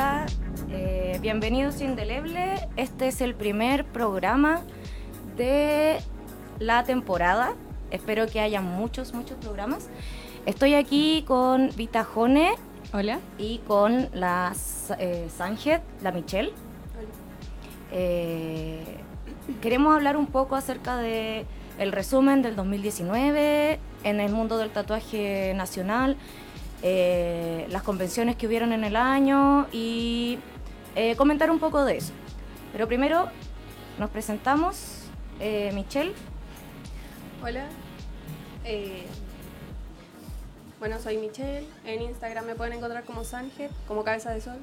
Hola, eh, bienvenidos Indeleble. Este es el primer programa de la temporada. Espero que haya muchos, muchos programas. Estoy aquí con Vita Jone. Hola. Y con la eh, Sanjet, la Michelle. Eh, queremos hablar un poco acerca de el resumen del 2019 en el mundo del tatuaje nacional, eh, las convenciones que hubieron en el año y eh, comentar un poco de eso. Pero primero nos presentamos, eh, Michelle. Hola, bueno, soy Michelle. En Instagram me pueden encontrar como Sanjet, como cabeza de sol.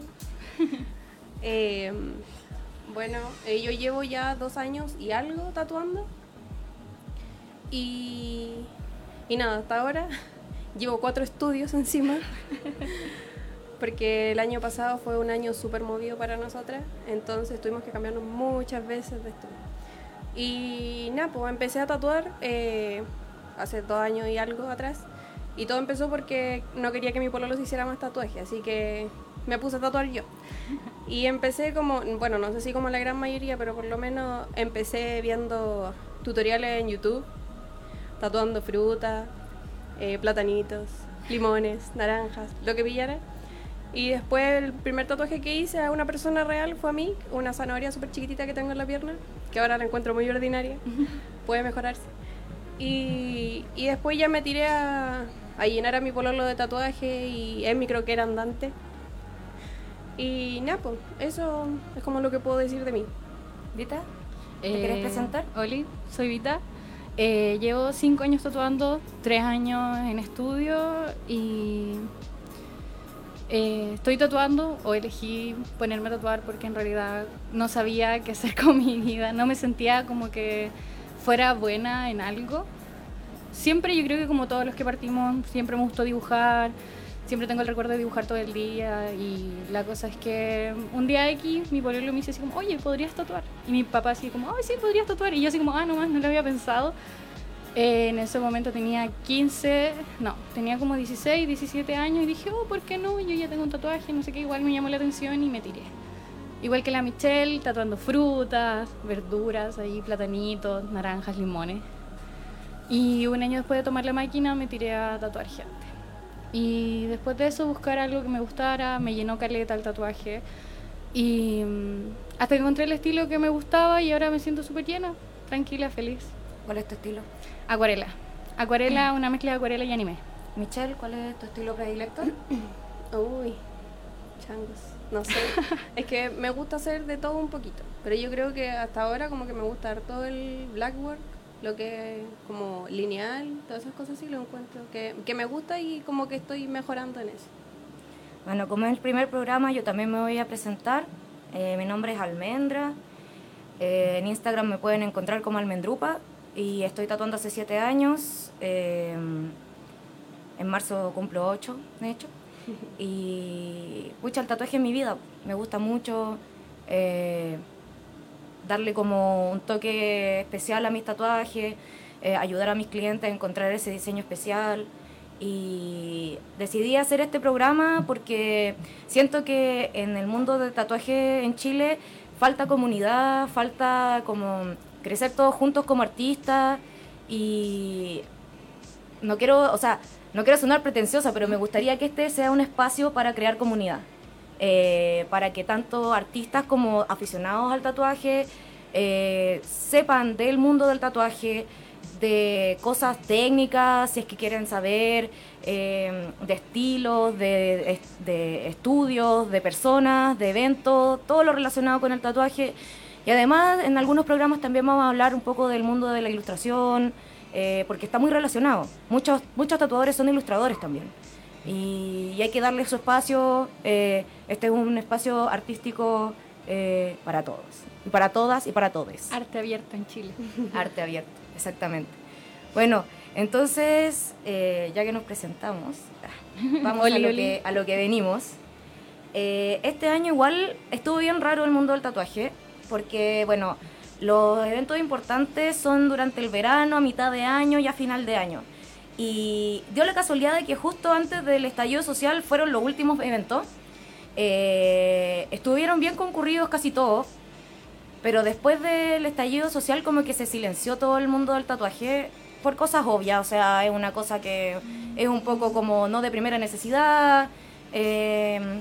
bueno, yo llevo ya dos años y algo tatuando. Y, y nada, hasta ahora llevo cuatro estudios encima. porque el año pasado fue un año súper movido para nosotras, entonces tuvimos que cambiarnos muchas veces de estudio. Y nada, pues empecé a tatuar eh, hace dos años y algo atrás, y todo empezó porque no quería que mi pololo se hiciera más tatuaje, así que me puse a tatuar yo. Y empecé como, bueno, no sé si como la gran mayoría, pero por lo menos empecé viendo tutoriales en YouTube, tatuando frutas, eh, platanitos, limones, naranjas, lo que pillara. Y después el primer tatuaje que hice a una persona real fue a mí, una zanahoria súper chiquitita que tengo en la pierna, que ahora la encuentro muy ordinaria, puede mejorarse. Y, y, después ya me tiré a, a, llenar a mi pololo de tatuaje y es mi croquera andante. Y nada, pues eso es como lo que puedo decir de mí. ¿Vita? ¿Te quieres eh, presentar? Oli, soy Vita. Eh, llevo cinco años tatuando, tres años en estudio y eh, estoy tatuando o elegí ponerme a tatuar porque en realidad no sabía qué hacer con mi vida, no me sentía como que fuera buena en algo. Siempre yo creo que como todos los que partimos, siempre me gustó dibujar, siempre tengo el recuerdo de dibujar todo el día y la cosa es que un día X mi pueblo me dice así como, oye, ¿podrías tatuar? Y mi papá así como, ay, sí, podrías tatuar. Y yo así como, ah, no más, no lo había pensado. Eh, en ese momento tenía 15, no, tenía como 16, 17 años y dije, oh, ¿por qué no? Yo ya tengo un tatuaje, no sé qué, igual me llamó la atención y me tiré. Igual que la Michelle, tatuando frutas, verduras, ahí platanitos, naranjas, limones. Y un año después de tomar la máquina me tiré a tatuar gente. Y después de eso buscar algo que me gustara, me llenó caleta el tatuaje. Y mm, hasta que encontré el estilo que me gustaba y ahora me siento súper llena, tranquila, feliz. ¿Cuál es tu estilo? Acuarela. Acuarela, una mezcla de acuarela y anime. Michelle, ¿cuál es tu estilo predilecto? Uy, changos. No sé. es que me gusta hacer de todo un poquito. Pero yo creo que hasta ahora como que me gusta todo el blackwork, lo que es como lineal, todas esas cosas sí lo encuentro. Que, que me gusta y como que estoy mejorando en eso. Bueno, como es el primer programa, yo también me voy a presentar. Eh, mi nombre es Almendra. Eh, en Instagram me pueden encontrar como Almendrupa y estoy tatuando hace siete años. Em, en marzo cumplo ocho, de hecho. Y, pucha, el tatuaje en mi vida. Me gusta mucho eh, darle como un toque especial a mis tatuajes, eh, ayudar a mis clientes a encontrar ese diseño especial. Y decidí hacer este programa porque siento que en el mundo del tatuaje en Chile falta comunidad, falta como crecer todos juntos como artistas y no quiero, o sea, no quiero sonar pretenciosa, pero me gustaría que este sea un espacio para crear comunidad, eh, para que tanto artistas como aficionados al tatuaje eh, sepan del mundo del tatuaje, de cosas técnicas, si es que quieren saber, eh, de estilos, de, de estudios, de personas, de eventos, todo lo relacionado con el tatuaje. Y además, en algunos programas también vamos a hablar un poco del mundo de la ilustración, porque está muy relacionado. Muchos, muchos tatuadores son ilustradores también. Y, hay que darle su espacio. Eh, este es un espacio artístico eh, para todos. Y para todas y para todos. Arte abierto en Chile. Arte abierto, exactamente. Bueno, entonces, ya que nos presentamos, vamos a, lo que, a lo que venimos. este año igual estuvo bien raro el mundo del tatuaje porque, bueno, los eventos importantes son durante el verano, a mitad de año y a final de año. Y dio la casualidad de que justo antes del estallido social fueron los últimos eventos. Eh, estuvieron bien concurridos casi todos, pero después del estallido social como que se silenció todo el mundo del tatuaje por cosas obvias, o sea, es una cosa que es un poco como no de primera necesidad. eh,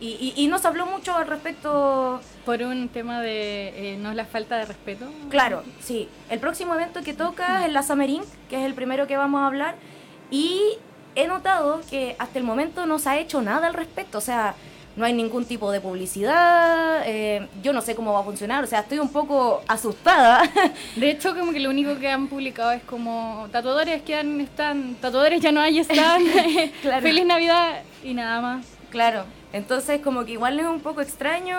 y, y, y no se habló mucho al respecto Por un tema de eh, no la falta de respeto. Claro, sí. El próximo evento que toca es la Summer Inc., que es el primero que vamos a hablar. Y he notado que hasta el momento no se ha hecho nada al respecto. O sea, no hay ningún tipo de publicidad. eh, yo no sé cómo va a funcionar. O sea, estoy un poco asustada. De hecho, como que lo único que han publicado es como tatuadores que han, están, tatuadores ya no hay, están. Claro. Feliz Navidad y nada más. claro. Entonces, como que igual es un poco extraño.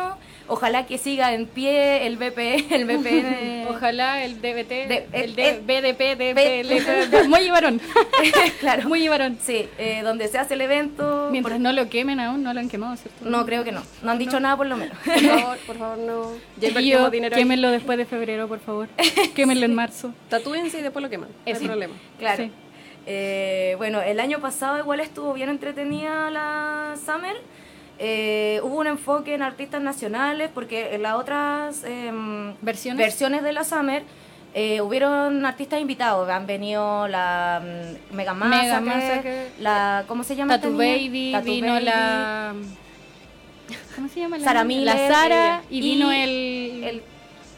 Ojalá que siga en pie el BP, el VPN. Ojalá el DBT, De- el eh, de, eh, BDP, B- DPL, muy varón. claro. Muy varón. Sí, eh, donde se hace el evento. Mientras no lo quemen aún, no lo han quemado, ¿cierto? No, creo que no. No han dicho nada por lo menos. Por favor, por favor, no. Ya Y invertimos yo, dinero ahí. quémenlo después de febrero, por favor. quémenlo en marzo. Tatúense y después lo queman. Eh, sí. problema. Claro. Sí. Eh, bueno, el año pasado igual estuvo bien entretenida la Summer. Eh, hubo un enfoque en artistas nacionales porque en las otras em, ¿Versiones? versiones de la Summer eh, hubieron artistas invitados. Han venido la mm, Mega Mega Massacre, la ¿cómo se llama? Tatu niña? Baby, Tatu vino Baby, la... ¿Cómo se llama? La, Sara? Miller, La Sara y- y vino el... el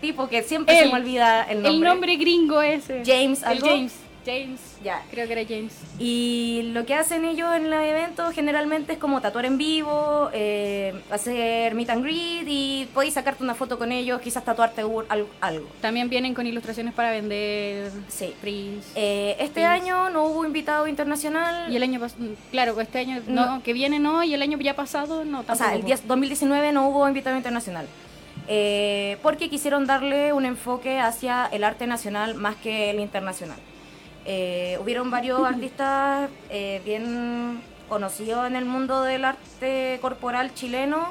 tipo que siempre se me olvida el nombre. el nombre gringo ese. James, El algo. James. James. Ya. Creo que era James. Y lo que hacen ellos en los eventos generalmente es como tatuar en vivo, eh, hacer meet and greet y podéis sacarte una foto con ellos, quizás tatuarte algo. También vienen con ilustraciones para vender. Sí. Prints. Eh, este año no hubo invitado internacional. y el año pasado, claro, este año No. no, que viene no, y el año ya pasado no. o sea, el hubo. 10 2019 no hubo invitado internacional. Eh, porque quisieron darle un enfoque hacia el arte nacional más que el internacional. Eh, hubieron varios artistas eh, bien conocidos en el mundo del arte corporal chileno.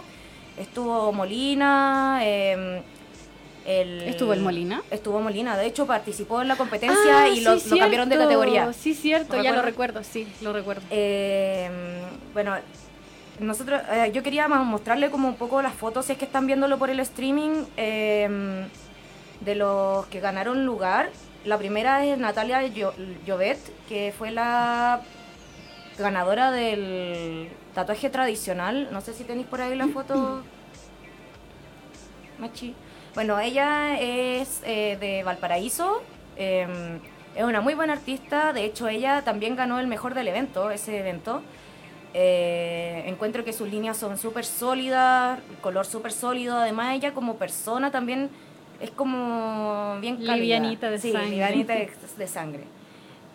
Estuvo Molina. eh, el- ¿Estuvo el Molina? Estuvo Molina. De hecho, participó en la competencia Ah, y lo, sí, lo cambiaron de categoría. Sí, cierto, ¿Lo ya lo recuerdo, sí, lo recuerdo. Eh, bueno, nosotros, eh, yo quería mostrarle como un poco las fotos, si es que están viéndolo por el streaming, eh, de los que ganaron lugar. La primera es Natalia Llo- Llobet, que fue la ganadora del tatuaje tradicional. No sé si tenéis por ahí la foto. Machi. Bueno, ella es eh, de Valparaíso. eh, es una muy buena artista. De hecho, ella también ganó el mejor del evento, ese evento. Eh, encuentro que sus líneas son súper sólidas, color súper sólido. Además, ella como persona también es como bien cálida. Livianita de Sí, sangre. livianita de, de sangre.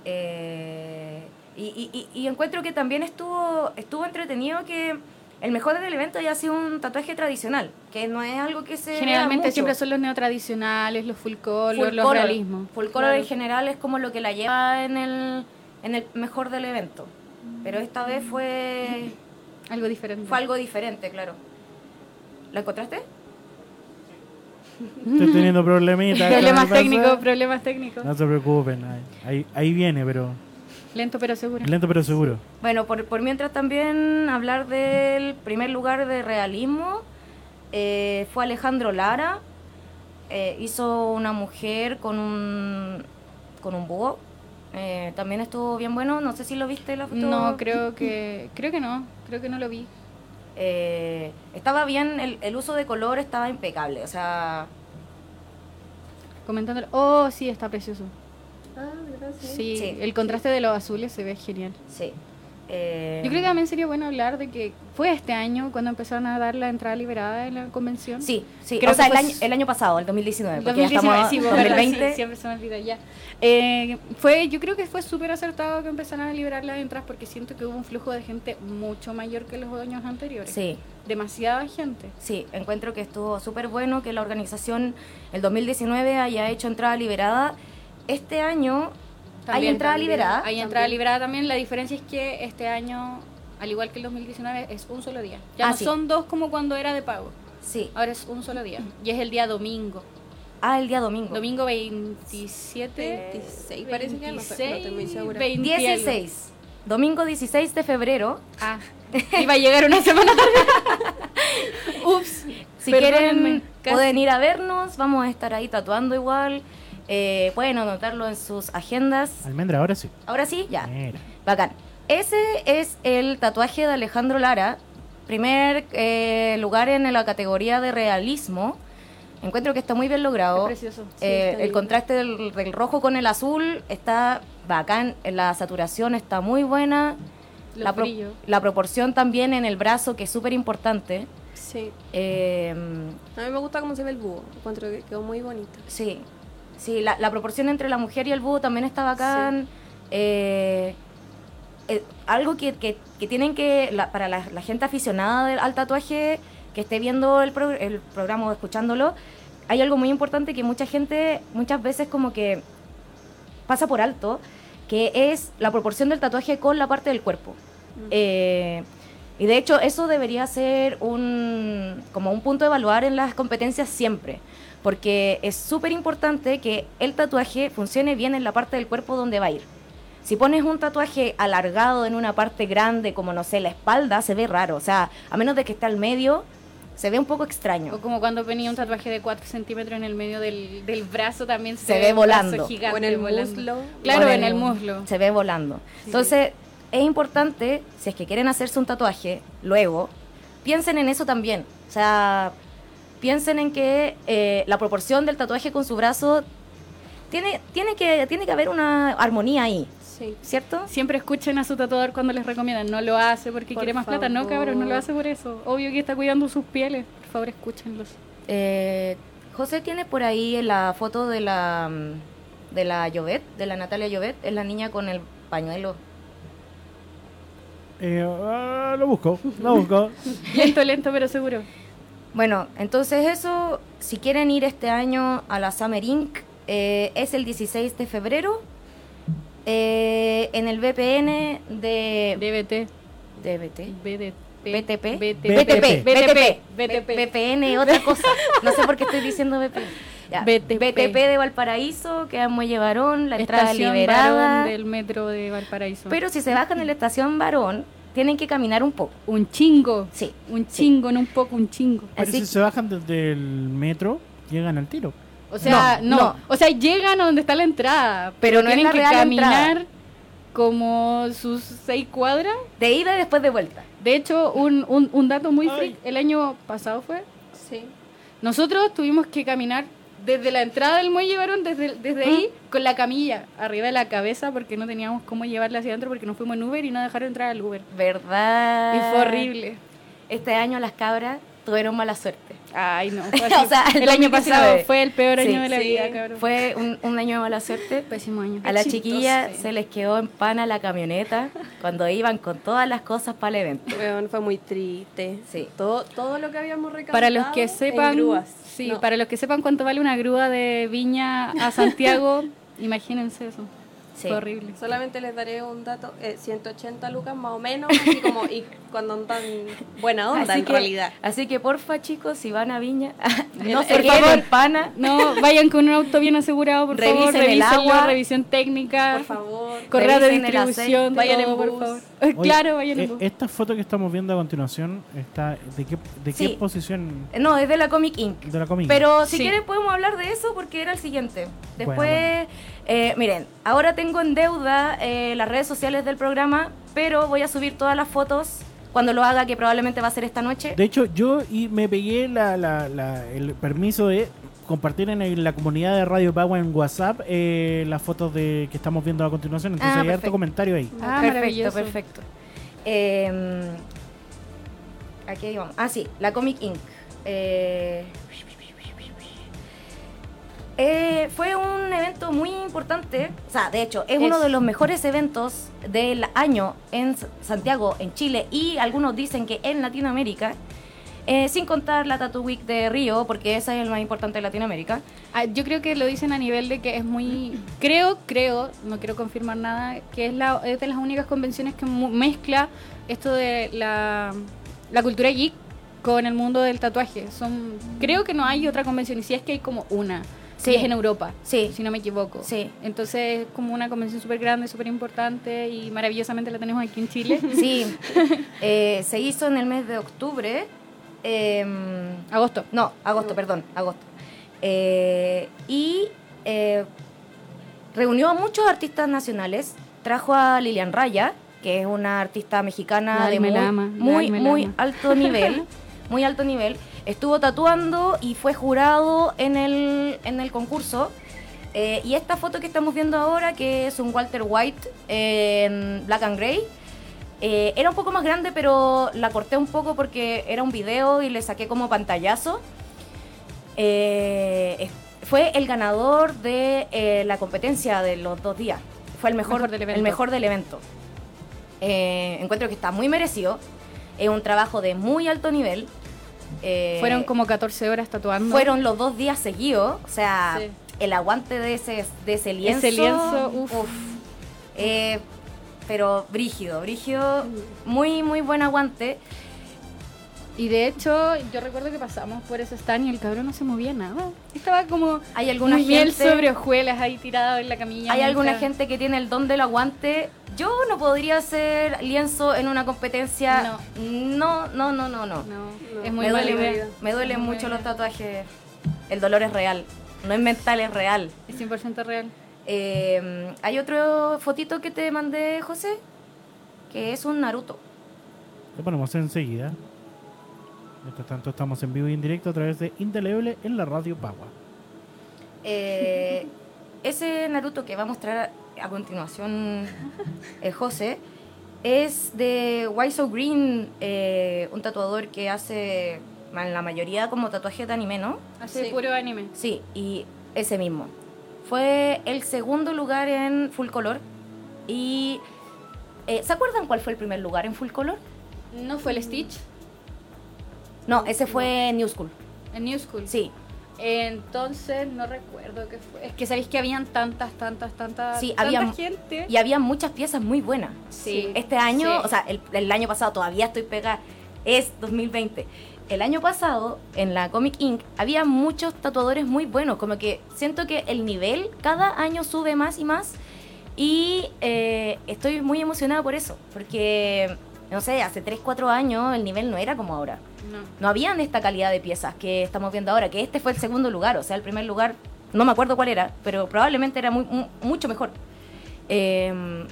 Eh, y, y- y- y encuentro que también estuvo, estuvo entretenido que el mejor del evento haya sido un tatuaje tradicional, que no es algo que se Generalmente mucho. siempre son los neotradicionales, los full color, Full los color. realismos. Full color Claro. en general es como lo que la lleva en el, en el mejor del evento. Pero esta vez fue, Algo diferente. fue algo diferente, claro. ¿La encontraste? Estoy teniendo problemitas. Problemas técnicos, problemas técnicos. No se preocupen, ahí, ahí, ahí viene, pero Lento pero seguro. lento pero seguro. Bueno, por, por mientras también hablar del primer lugar de realismo eh, fue Alejandro Lara. Eh, hizo una mujer con un, con un búho. Eh, también estuvo bien bueno. No sé si lo viste la foto. No, creo que creo que no, creo que no lo vi. Eh, estaba bien, el, el uso de color estaba impecable. O sea, Comentándolo. Oh, sí, está precioso. Ah. Sí, Sí. el contraste de los azules se ve genial. sí. Eh, Yo creo que también sería bueno hablar de que fue este año cuando empezaron a dar la entrada liberada en la convención. Sí, sí. Creo o sea, el año, el año pasado, el 2019. El Porque ya 2019, estamos sí, en vos, ¿verdad? 2020. Sí, siempre se me olvida ya. Eh, fue, yo creo que fue súper acertado que empezaran a liberar las entradas porque siento que hubo un flujo de gente mucho mayor que los años anteriores. Sí. Demasiada gente. Sí, encuentro que estuvo súper bueno que la organización el 2019 haya hecho entrada liberada. Este año hay entrada también. liberada. Hay entrada liberada también. La diferencia es que este año, al igual que el 2019, es un solo día. Ya Ah, no sí. son dos como cuando era de pago. Sí. Ahora es un solo día. Y es el día domingo. Ah, el día domingo. Domingo 27. 26 parece que, no estoy muy segura. 20 y algo. 16. Domingo 16 de febrero. Ah, iba a llegar una semana tarde. Ups. Si Perdónenme, quieren, casi. pueden ir a vernos. Vamos a estar ahí tatuando igual. Eh, pueden anotarlo en sus agendas. Almendra, ahora sí. Ahora sí, ya. Mira. Bacán. Ese es el tatuaje de Alejandro Lara. Primer eh, lugar en la categoría de realismo. Encuentro que está muy bien logrado. Es precioso. Sí, Eh, el contraste del, del rojo con el azul está bacán. La saturación está muy buena. Los La, pro- la proporción también en el brazo, que es súper importante. Sí. Eh, A mí me gusta cómo se ve el búho. Encuentro que quedó muy bonito. Sí, sí, la, la proporción entre la mujer y el búho también está bacán. Eh, eh, algo que, que- que tienen que, la- para la, la gente aficionada del- al tatuaje, que esté viendo el, pro- el programa o escuchándolo, hay algo muy importante que mucha gente muchas veces como que pasa por alto, que es la proporción del tatuaje con la parte del cuerpo. Eh, y de hecho eso debería ser un, como un punto de evaluar en las competencias siempre, porque es súper importante que el tatuaje funcione bien en la parte del cuerpo donde va a ir. Si pones un tatuaje alargado en una parte grande, como no sé, la espalda, se ve raro. O sea, a menos de que esté al medio, se ve un poco extraño. O como cuando venía un tatuaje de 4 centímetros en el medio del, del brazo también se, Se ve un brazo volando. gigante O en el volando. muslo. Claro, en el muslo. Se ve volando. Entonces, es importante, si es que quieren hacerse un tatuaje, luego, piensen en eso también. O sea, piensen en que eh, la proporción del tatuaje con su brazo tiene, tiene, que, tiene que haber una armonía ahí, Sí. ¿cierto? Siempre escuchen a su tatuador cuando les recomiendan. No lo hace porque Por quiere más plata. No, cabrón, no lo hace por eso. Obvio que está cuidando sus pieles. Por favor, escúchenlos. Eh, José tiene por ahí la foto de la mm, de la Llovet, de la Natalia Llovet, es la niña con el pañuelo. Eh, ah, lo busco, lo busco. Lento, lento, pero seguro. Bueno, entonces eso, si quieren ir este año a la Summer Inc., eh, es el 16 de febrero eh, en el VPN de... DBT. DBT. BDT. BTP. BTP. BTP. BTP. BTP. VPN, otra cosa. No sé por qué estoy diciendo. Ya. BTP. BTP de Valparaíso, queda en Muelle Varón, la entrada Estación liberada. Del metro de Valparaíso. Pero si se bajan en la estación Varón, tienen que caminar un poco. un chingo. Sí. Un sí. chingo, no un poco, un chingo. Pero Así si se bajan desde el metro, llegan al tiro. O sea, No, no, no. O sea, llegan a donde está la entrada. Pero no es tienen la que real caminar entrada. como sus seis cuadras. De ida y después de vuelta. De hecho, un, un, un dato muy Ay. freak, el año pasado fue, Sí. nosotros tuvimos que caminar desde la entrada del muelle Varón, desde, desde ahí, con la camilla arriba de la cabeza, porque no teníamos cómo llevarla hacia adentro, porque nos fuimos en Uber y no dejaron entrar al Uber. ¿Verdad? Y fue horrible. Este año las cabras tuvieron mala suerte. Ay, no. O sea, el el año 2019. pasado fue el peor Sí, año de la sí. vida, cabrón. Fue un, un año de mala suerte. pésimo año. A la chiquilla se les quedó en pana la camioneta cuando iban con todas las cosas para el evento. Fue muy triste. Sí. Todo, todo lo que habíamos recaudado. Para los que en sepan, grúas. sí, No, para los que sepan cuánto vale una grúa de Viña a Santiago, imagínense eso. Sí. Fue horrible. Solamente les daré un dato, eh, 180 lucas más o menos, así como, y cuando andan buena onda así en que, realidad. Así que porfa chicos, si van a Viña, El- no se por favor. pana. No, vayan con un auto bien asegurado, por favor, Revisen el agua. revisión técnica, Por favor. correo de distribución. Vayan todo, en por bus. favor. Oye, claro, vayan en eh, bus. Esta foto que estamos viendo a continuación, está ¿de qué, de qué posición No, es de la Comic Inc. de la comida? Pero si Sí. quieren podemos hablar de eso porque era el siguiente. Después, Bueno, eh, miren, ahora tengo en deuda eh, las redes sociales del programa, pero voy a subir todas las fotos cuando lo haga, que probablemente va a ser esta noche. De hecho, yo y me pegué la, la- la- el permiso de compartir en el- la comunidad de Radio Pagua en WhatsApp eh, las fotos de que estamos viendo a continuación. Entonces Ah, hay harto comentario ahí. Ah, perfecto, perfecto. Eh, aquí vamos. Ah, sí, la Comic Inc. Eh, eh, fue un evento muy importante, o sea, de hecho, es, Es. uno de los mejores eventos del año en Santiago, en Chile, y algunos dicen que en Latinoamérica, eh, sin contar la Tattoo Week de Río, porque esa es el más importante de Latinoamérica. Ah, yo creo que lo dicen a nivel de que es muy... Creo, creo, no quiero confirmar nada, que es, la, es de las únicas convenciones que mezcla esto de la, la cultura geek con el mundo del tatuaje. Son, creo que no hay otra convención, y si es que hay como una, Sí. es en Europa, Sí, si no me equivoco. Sí. Entonces es como una convención súper grande, súper importante y maravillosamente la tenemos aquí en Chile. Sí, eh, se hizo en el mes de octubre em, Agosto. no, agosto, perdón, agosto. Eh, y eh, reunió a muchos artistas nacionales. Trajo a Lilian Raya, que es una artista mexicana La de muy, muy, alto nivel. muy alto nivel. Estuvo tatuando y fue jurado en el, en el concurso. Eh, y esta foto que estamos viendo ahora, que es un Walter White en Black and Grey, eh, era un poco más grande, pero la corté un poco porque era un video y le saqué como pantallazo. Eh, fue el ganador de eh, la competencia de los dos días. Fue el mejor, Mejor del evento. El mejor del evento. Encuentro que está muy merecido. Es un trabajo de muy alto nivel. Eh, Fueron como 14 horas tatuando. fueron los dos días seguidos. O sea, Sí. el aguante de ese, de ese lienzo. Ese lienzo, uf. Eh, pero brígido, brígido. Muy, muy buen aguante. Y de hecho, yo recuerdo que pasamos por ese stand y el cabrón no se movía nada. Estaba como Hay alguna muy miel gente- sobre hojuelas ahí tirado en la camilla. Hay alguna gente que tiene el don del aguante. Yo no podría hacer lienzo en una competencia. No, no, no, no, no. No, No, es muy me duele, me duelen Muy mucho los tatuajes. El dolor es real. No es mental, es real. Es 100% real. Eh, hay otro fotito que te mandé, José, que es un Naruto. Lo ponemos enseguida. Mientras tanto, estamos en vivo y en directo a través de Indeleble en la radio Pagua. Eh, ese Naruto que va a mostrar a continuación eh, José es de Why So Green, eh, un tatuador que hace en la mayoría como tatuajes de anime, ¿no? Hace Sí. puro anime. Sí, y ese mismo. Fue el segundo lugar en Full Color. Y. eh, ¿Se acuerdan cuál fue el primer lugar en Full Color? ¿No fue el Stitch? No, ese fue New School. En New School. Sí, Entonces, no recuerdo qué fue. Es que sabéis que habían tantas, tantas, tantas. Sí, tanta había- gente. y había muchas piezas muy buenas. Sí. Este año, Sí. o sea, el, el año pasado todavía estoy pegada, es 2020. El año pasado, en la Comic Inc., había muchos tatuadores muy buenos. Como que siento que el nivel cada año sube más y más. Y eh, estoy muy emocionada por eso. Porque, no sé, hace 3, 4 años el nivel no era como ahora. No. No habían esta calidad de piezas que estamos viendo ahora. Que este fue el segundo lugar. O sea, el primer lugar, no me acuerdo cuál era, pero probablemente era muy, mu- mucho mejor. Eh,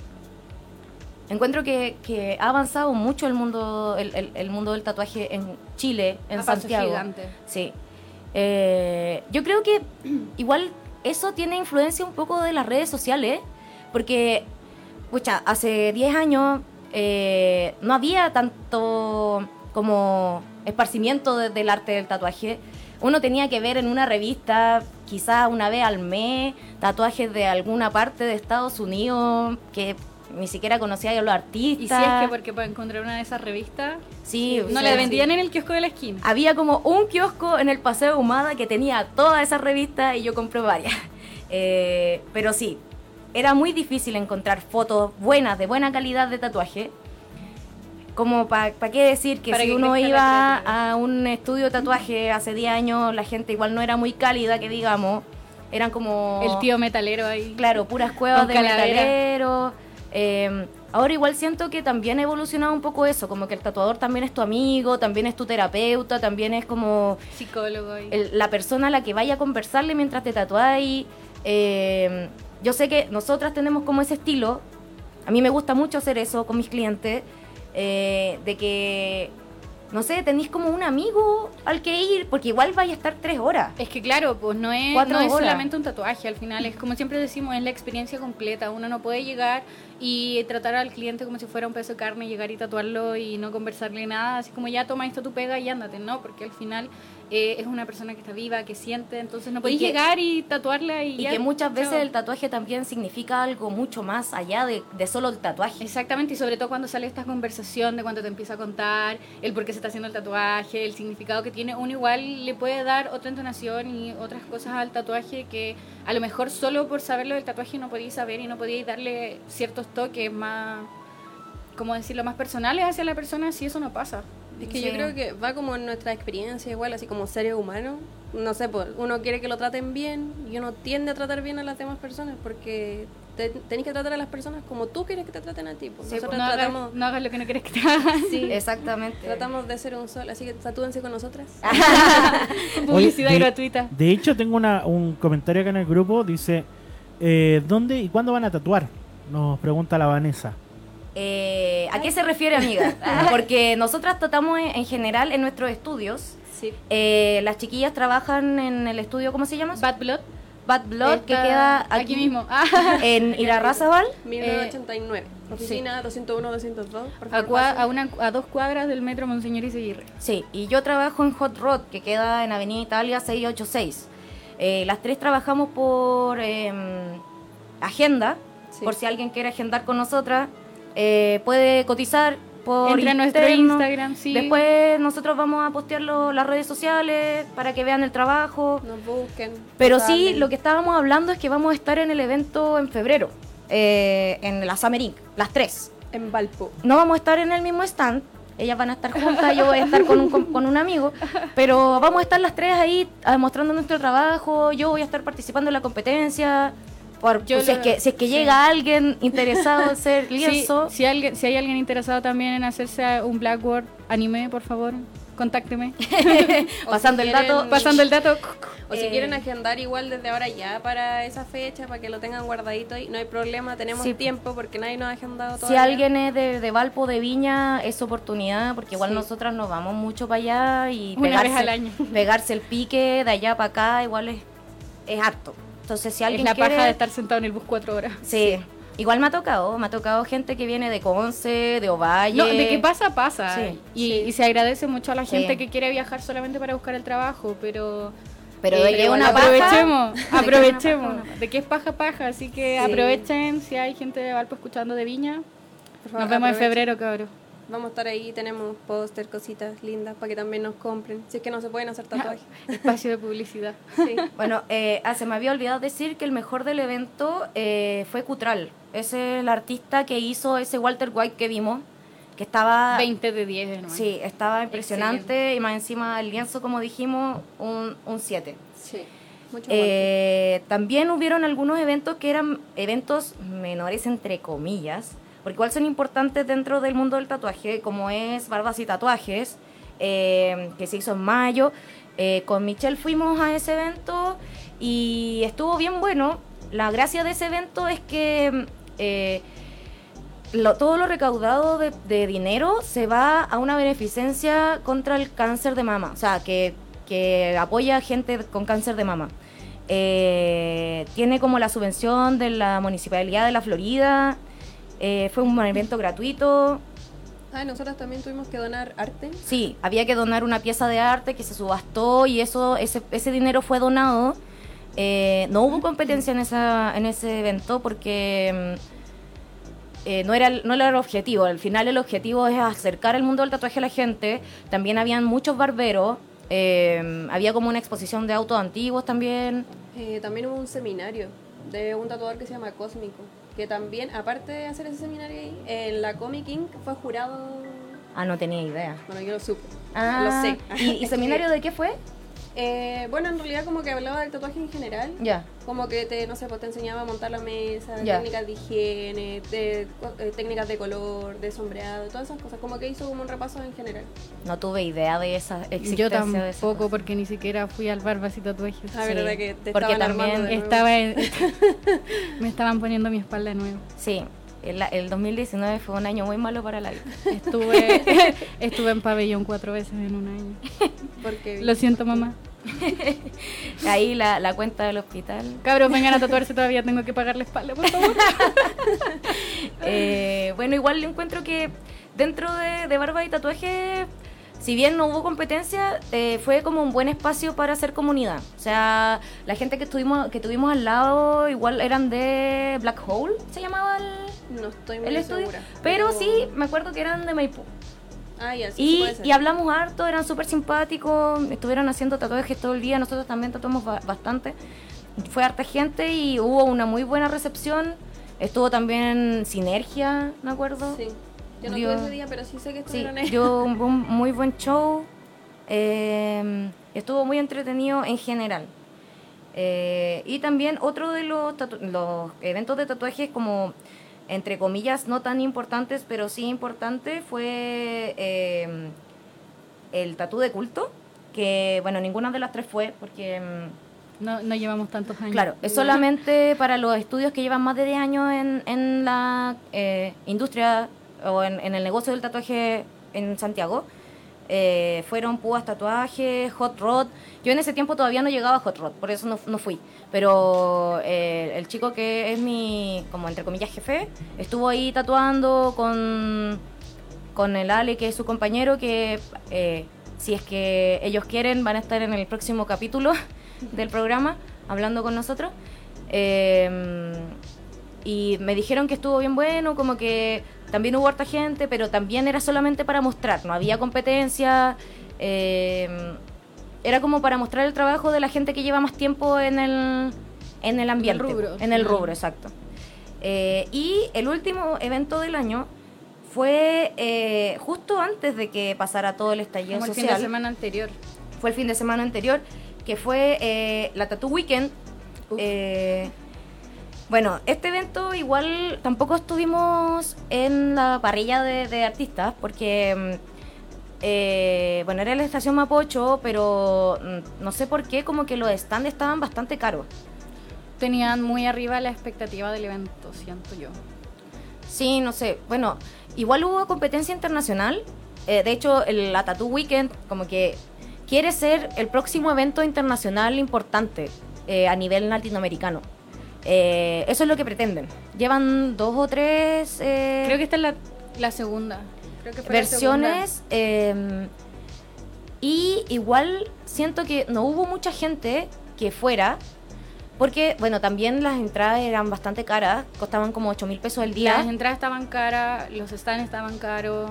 encuentro que, que ha avanzado mucho el mundo, el, el- el mundo del tatuaje en Chile, en A Santiago. gigante. Sí. Eh, yo creo que igual eso tiene influencia un poco de las redes sociales, porque, pucha, hace 10 años eh, no había tanto como esparcimiento de- del arte del tatuaje. Uno tenía que ver en una revista, quizás una vez al mes, tatuajes de alguna parte de Estados Unidos que ni siquiera conocía a los artistas. Y si es que porque para encontrar una de esas revistas, Sí, no sí, la sí. vendían en el kiosco de la esquina. Había como un kiosco en el Paseo Humada que tenía todas esas revistas y yo compré varias. Eh, pero sí, era muy difícil encontrar fotos buenas, de buena calidad de tatuaje. Como para qué decir que Para si que uno iba a un estudio de tatuaje hace 10 años, la gente igual no era muy cálida, que digamos. Eran como... El tío metalero ahí. Claro, puras cuevas de metaleros. Eh, ahora igual siento que también ha evolucionado un poco eso, como que el tatuador también es tu amigo, también es tu terapeuta, también es como Psicólogo ahí. el- la persona a la que vaya a conversarle mientras te tatuáis. Eh, yo sé que nosotras tenemos como ese estilo. A mí me gusta mucho hacer eso con mis clientes. Eh, de que, no sé, tenéis como un amigo al que ir, porque igual vais a estar tres horas. Es que claro, pues no es, no solamente un tatuaje, al final es como siempre decimos, es la experiencia completa. Uno no puede llegar y tratar al cliente como si fuera un pedazo de carne, llegar y tatuarlo y no conversarle nada, así como ya toma esto tu pega y ándate, ¿no? Porque al final eh, es una persona que está viva, que siente, entonces no podéis llegar y tatuarla y, Y ya, que muchas veces chao. el tatuaje también significa algo mucho más allá de, de solo el tatuaje. Exactamente, y sobre todo cuando sale esta conversación de cuando te empieza a contar el por qué se está haciendo el tatuaje, el significado que tiene, uno igual le puede dar otra entonación y otras cosas al tatuaje que a lo mejor solo por saberlo del tatuaje no podíais saber y no podíais darle ciertos toques más, como decirlo, más personales hacia la persona si eso no pasa. Es que Sí. yo creo que va como en nuestra experiencia igual, así como seres humanos. No sé, pues uno quiere que lo traten bien y uno tiende a tratar bien a las demás personas porque te- tenés que tratar a las personas como tú quieres que te traten a ti. pues. Sí, Nosotros No hagas, tratamos, no hagas lo que no quieres que te hagan. sí, Exactamente. tratamos de ser un sol, así que tatúense con nosotras. Publicidad Oye, de- gratuita. De hecho, tengo una, un comentario acá en el grupo. Dice, eh, ¿dónde y cuándo van a tatuar? Nos pregunta la Vanessa. Eh, ¿A qué se refiere, amiga? Porque nosotras tratamos en, en general en nuestros estudios. Sí. Eh, las chiquillas trabajan en el estudio, ¿cómo se llama? Bad Blood. Bad Blood, que Está queda aquí, aquí, mismo. En Irarrázaval. 1989. Oficina 201, 202. por A, cua- a, una, a dos cuadras del metro Monseñor Iseguirre. Sí, y yo trabajo en Hot Rod, que queda en Avenida Italia 686. Eh, las tres trabajamos por em, agenda, Sí. por si alguien quiere agendar con nosotras, eh, puede cotizar por Entra nuestro interno. Instagram, sí. Después nosotros vamos a postearlo las redes sociales para que vean el trabajo. Nos busquen. Pero nos sí, hablen. lo que estábamos hablando es que vamos a estar en el evento en febrero, eh, en la Summer Inc., las tres. En Valpo. No vamos a estar en el mismo stand, ellas van a estar juntas, yo voy a estar con un, con, con un amigo, pero vamos a estar las tres ahí ah, mostrando nuestro trabajo, yo voy a estar participando en la competencia, por, Yo si, es que, si es que sí. llega alguien interesado en ser Sí, lienzo, si, alguien, si hay alguien interesado también en hacerse un Blackboard anime, por favor, contácteme. Pasando si el dato, Pasando el dato. O si Eh, quieren agendar igual desde ahora ya para esa fecha, para que lo tengan guardadito y no hay problema, tenemos Sí. tiempo porque nadie nos ha agendado Si todavía. alguien es de, de Valpo, de Viña, es oportunidad, porque igual Sí. nosotras nos vamos mucho para allá y Una pegarse, vez al año. pegarse el pique de allá para acá igual es, es harto. Entonces si Es alguien la quiere... paja de estar sentado en el bus cuatro horas. Sí. Igual me ha tocado, me ha tocado gente que viene de Conce, de Ovalle. No, de qué pasa, pasa. Sí, y, sí. y se agradece mucho a la gente que quiere viajar solamente para buscar el trabajo, pero... Pero eh, de que una paja- aprovechemos, de que aprovechemos. De que es paja, paja. Así que Sí. aprovechen si hay gente de Valpo escuchando de Viña. Por favor, Nos vemos en febrero, cabrón. Vamos a estar ahí, tenemos póster, cositas lindas para que también nos compren. Si es que no se pueden hacer tatuajes. Espacio de publicidad. Sí. Bueno, eh, ah, se me había olvidado decir que el mejor del evento eh, fue Cutral. Ese es el artista que hizo ese Walter White que vimos, que estaba... 20 de 10 de nuevo. Sí, estaba impresionante y más encima el lienzo, como dijimos, un 7. Sí. Mucho Eh, también hubieron algunos eventos que eran eventos menores, entre comillas, porque igual son importantes dentro del mundo del tatuaje, como es Barbas y Tatuajes, eh, que se hizo en mayo. Eh, con Michelle fuimos a ese evento y estuvo bien bueno. La gracia de ese evento es que eh, lo- todo lo recaudado de, de dinero se va a una beneficencia contra el cáncer de mama, o sea, que, que apoya a gente con cáncer de mama. Eh, tiene como la subvención de la Municipalidad de la Florida, eh, fue un evento gratuito, Ah, nosotros también tuvimos que donar arte. Sí, había que donar una pieza de arte que se subastó y eso, ese, ese dinero fue donado. Eh, no hubo competencia en, esa, en ese evento porque mm, eh, no, era, el- no era el objetivo. Al final el objetivo es acercar el mundo del tatuaje a la gente. También habían muchos barberos. eh, había como una exposición de autos antiguos también. También hubo un seminario de un tatuador que se llama Cósmico. Que también, aparte de hacer ese seminario ahí, en la Comic Inc. fue jurado. Ah, no tenía idea. Bueno, yo lo supe. Ah, lo sé. ¿Y, y seminario de qué fue? Eh, bueno, en realidad, como que hablaba del tatuaje en general. Ya. Como que te, no sé, pues te enseñaba a montar la mesa, técnicas de higiene, de, eh, técnicas de color, de sombreado, todas esas cosas. Como que hizo como un repaso en general. No tuve idea de esa existencia. Yo de tampoco, cosa. porque ni siquiera fui al Barbas y Tatuajes. Sí, verdad que te porque también de nuevo. Estaba en- me estaban poniendo mi espalda de nuevo. Sí, el, el 2019 fue un año muy malo para la vida. Estuve, estuve en pabellón cuatro veces en un año. Porque Lo siento, mamá. Ahí la, la cuenta del hospital. Cabros, vengan a tatuarse todavía, tengo que pagar la espalda, por favor. Eh, bueno, igual encuentro que dentro de, de barba y tatuaje, si bien no hubo competencia, eh, fue como un buen espacio para hacer comunidad. O sea, la gente que estuvimos, que tuvimos al lado igual eran de Black Hole, se llamaba el, no estoy muy el estudio. segura. Pero sí, me acuerdo que eran de Maipú. Ah, ya, sí, Y, puede ser. y hablamos harto, eran súper simpáticos, estuvieron haciendo tatuajes todo el día, nosotros también tatuamos ba- bastante. Fue harta gente y hubo una muy buena recepción. Estuvo también Sinergia, me acuerdo. Sí. Yo no Dio- tuve ese día, pero sí sé que Sí, estuvieron ahí. dio un, un muy buen show. eh, estuvo muy entretenido en general. Eh, y también otro de los, los eventos de tatuajes como, entre comillas, no tan importantes, pero sí importante, fue eh, el tatu de culto, que bueno, ninguna de las tres fue, porque... Mm, no, no llevamos tantos años. Claro, es solamente para los estudios que llevan más de 10 años en, en la eh, industria o en, el negocio del tatuaje en Santiago. Eh, fueron púas tatuajes, hot rod. Yo en ese tiempo todavía no llegaba a hot rod, por eso no, no fui. Pero eh, el chico que es mi, como entre comillas, jefe, estuvo ahí tatuando con, con el Ale, que es su compañero, que eh, si es que ellos quieren van a estar en el próximo capítulo del programa hablando con nosotros. Y me dijeron que estuvo bien bueno, como que también hubo harta gente, pero también era solamente para mostrar, no había competencia. Eh, era como para mostrar el trabajo de la gente que lleva más tiempo en el, en el ambiente. En el rubro. En el rubro, exacto. Eh, y el último evento del año fue eh, justo antes de que pasara todo el estallido Como el social. fin de semana anterior. Fue el fin de semana anterior, que fue la Tattoo Weekend. Bueno, este evento igual tampoco estuvimos en la parrilla de, de artistas porque, mm, eh, bueno, era la estación Mapocho, pero mm, no sé por qué, como que los stands estaban bastante caros. Tenían muy arriba la expectativa del evento, siento yo. Sí, no sé. Bueno, igual hubo competencia internacional. Eh, de hecho, el, la Tattoo Weekend como que quiere ser el próximo evento internacional importante eh, a nivel latinoamericano. Eh, eso es lo que pretenden. Llevan dos o tres eh, Creo que esta es la, la segunda. Creo que fue la versiones eh, y igual siento que no hubo mucha gente que fuera porque, bueno, también las entradas eran bastante caras, costaban como 8 mil pesos el día. Las entradas estaban caras, los stands estaban caros.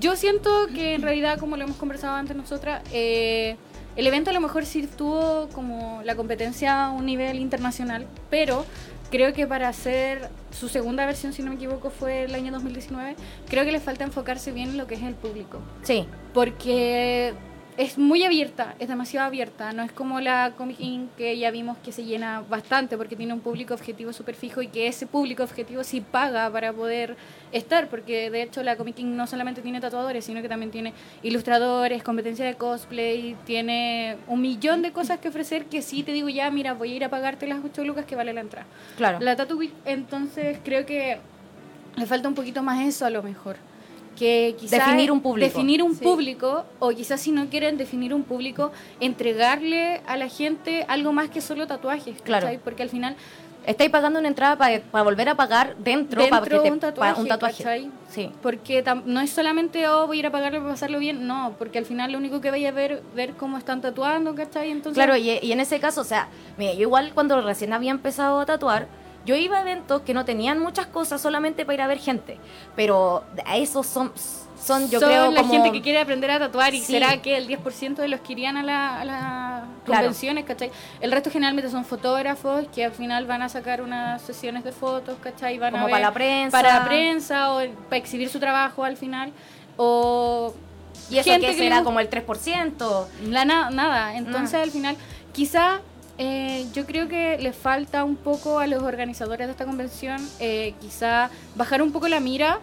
Yo siento que en realidad, como lo hemos conversado antes nosotras, eh, el evento a lo mejor sí tuvo como la competencia a un nivel internacional, pero creo que para hacer su segunda versión, si no me equivoco, fue el año 2019, creo que le falta enfocarse bien en lo que es el público. Sí, Porque es muy abierta, es demasiado abierta. No es como la Comic Con que ya vimos que se llena bastante porque tiene un público objetivo súper fijo y que ese público objetivo sí paga para poder estar. Porque de hecho la Comic Con no solamente tiene tatuadores, sino que también tiene ilustradores, competencia de cosplay, tiene un millón de cosas que ofrecer que sí te digo ya, mira, voy a ir a pagarte las 8 lucas que vale la entrada. claro. La Tattoo Week, entonces creo que le falta un poquito más eso a lo mejor. Que quizás Definir un público. Definir un Sí. público, o quizás si no quieren definir un público, entregarle a la gente algo más que solo tatuajes. Claro. ¿cachai? Porque al final, Estáis pagando una entrada para volver a pagar dentro, dentro para que te un pa- tatuaje. un tatuaje. ¿cachai? Sí. Porque tam- no es solamente, oh, voy a ir a pagarle para pasarlo bien, no, porque al final lo único que vaya a ver, ver cómo están tatuando, ¿cachai? Entonces, Claro, y, y en ese caso, o sea, mira, yo igual cuando recién había empezado a tatuar, yo iba a eventos que no tenían muchas cosas solamente para ir a ver gente, pero a esos son, son yo son creo, la como... gente que quiere aprender a tatuar y Sí. será que el 10% de los que irían a, la, a las Claro. convenciones, ¿cachai? El resto generalmente son fotógrafos que al final van a sacar unas sesiones de fotos, ¿cachai? Van a Como ver- para la prensa. Para prensa o para exhibir su trabajo al final. O Y eso gente que será como el 3%. la na- nada. Entonces Ah. al final, quizá eh, yo creo que le falta un poco a los organizadores de esta convención, eh, quizá bajar un poco la mira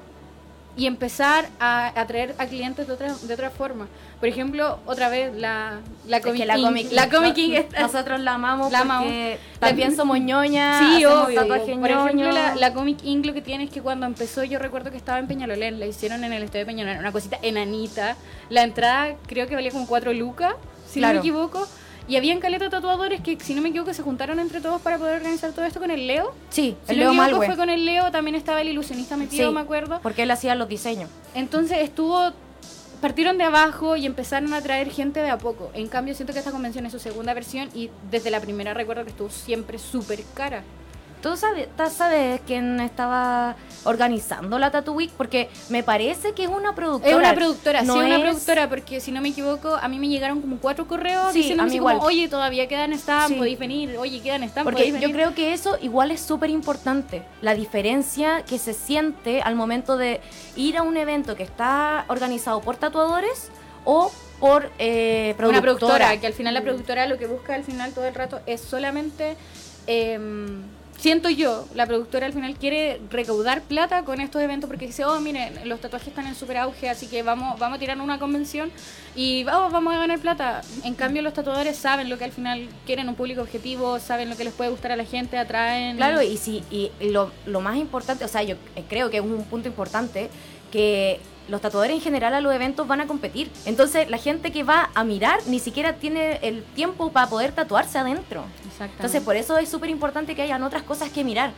y empezar a atraer a clientes de otra, de otra forma. Por ejemplo, otra vez la, la Es Comic que la King. Comic La Comic King es- nosotros la amamos La porque amamos. también somos ñoñas, Sí, obvio. Por ejemplo, la, la Comic Inc. lo que tiene es que cuando empezó, yo recuerdo que estaba en Peñalolén, la hicieron en el estadio de Peñalolén, una cosita enanita. La entrada creo que valía como 4 lucas, si no me equivoco. Y habían caleta tatuadores que, si no me equivoco, se juntaron entre todos para poder organizar todo esto con el Leo. Sí, Si el no Leo me equivoco, Malwe, fue con el Leo, también estaba el ilusionista metido, Sí. me acuerdo. porque él hacía los diseños. Entonces estuvo. Partieron de abajo y empezaron a traer gente de a poco. En cambio, siento que esta convención es su segunda versión y desde la primera recuerdo que estuvo siempre súper cara. ¿Tú sabes, sabes quién estaba organizando la Tattoo Week? Porque me parece que es una productora. Es una productora, no sí, es una productora, porque si no me equivoco, a mí me llegaron como cuatro correos Sí, diciéndome así como, oye, todavía quedan stand, Sí. podéis venir, oye, quedan stand, Porque yo creo que eso igual es súper importante. La diferencia que se siente al momento de ir a un evento que está organizado por tatuadores o por eh, Una productora. productora, que al final la productora lo que busca al final todo el rato es solamente... em, Siento yo, la productora al final quiere recaudar plata con estos eventos porque dice, oh, miren, los tatuajes están en super auge, así que vamos, vamos a tirar una convención y oh, vamos a ganar plata. En cambio, los tatuadores saben lo que al final quieren, un público objetivo, saben lo que les puede gustar a la gente, atraen. Claro, y sí, y lo, lo más importante, o sea, yo creo que es un punto importante que los tatuadores en general a los eventos van a competir. Entonces, la gente que va a mirar ni siquiera tiene el tiempo para poder tatuarse adentro. Exactamente. Entonces, por eso es súper importante que hayan otras cosas que mirar.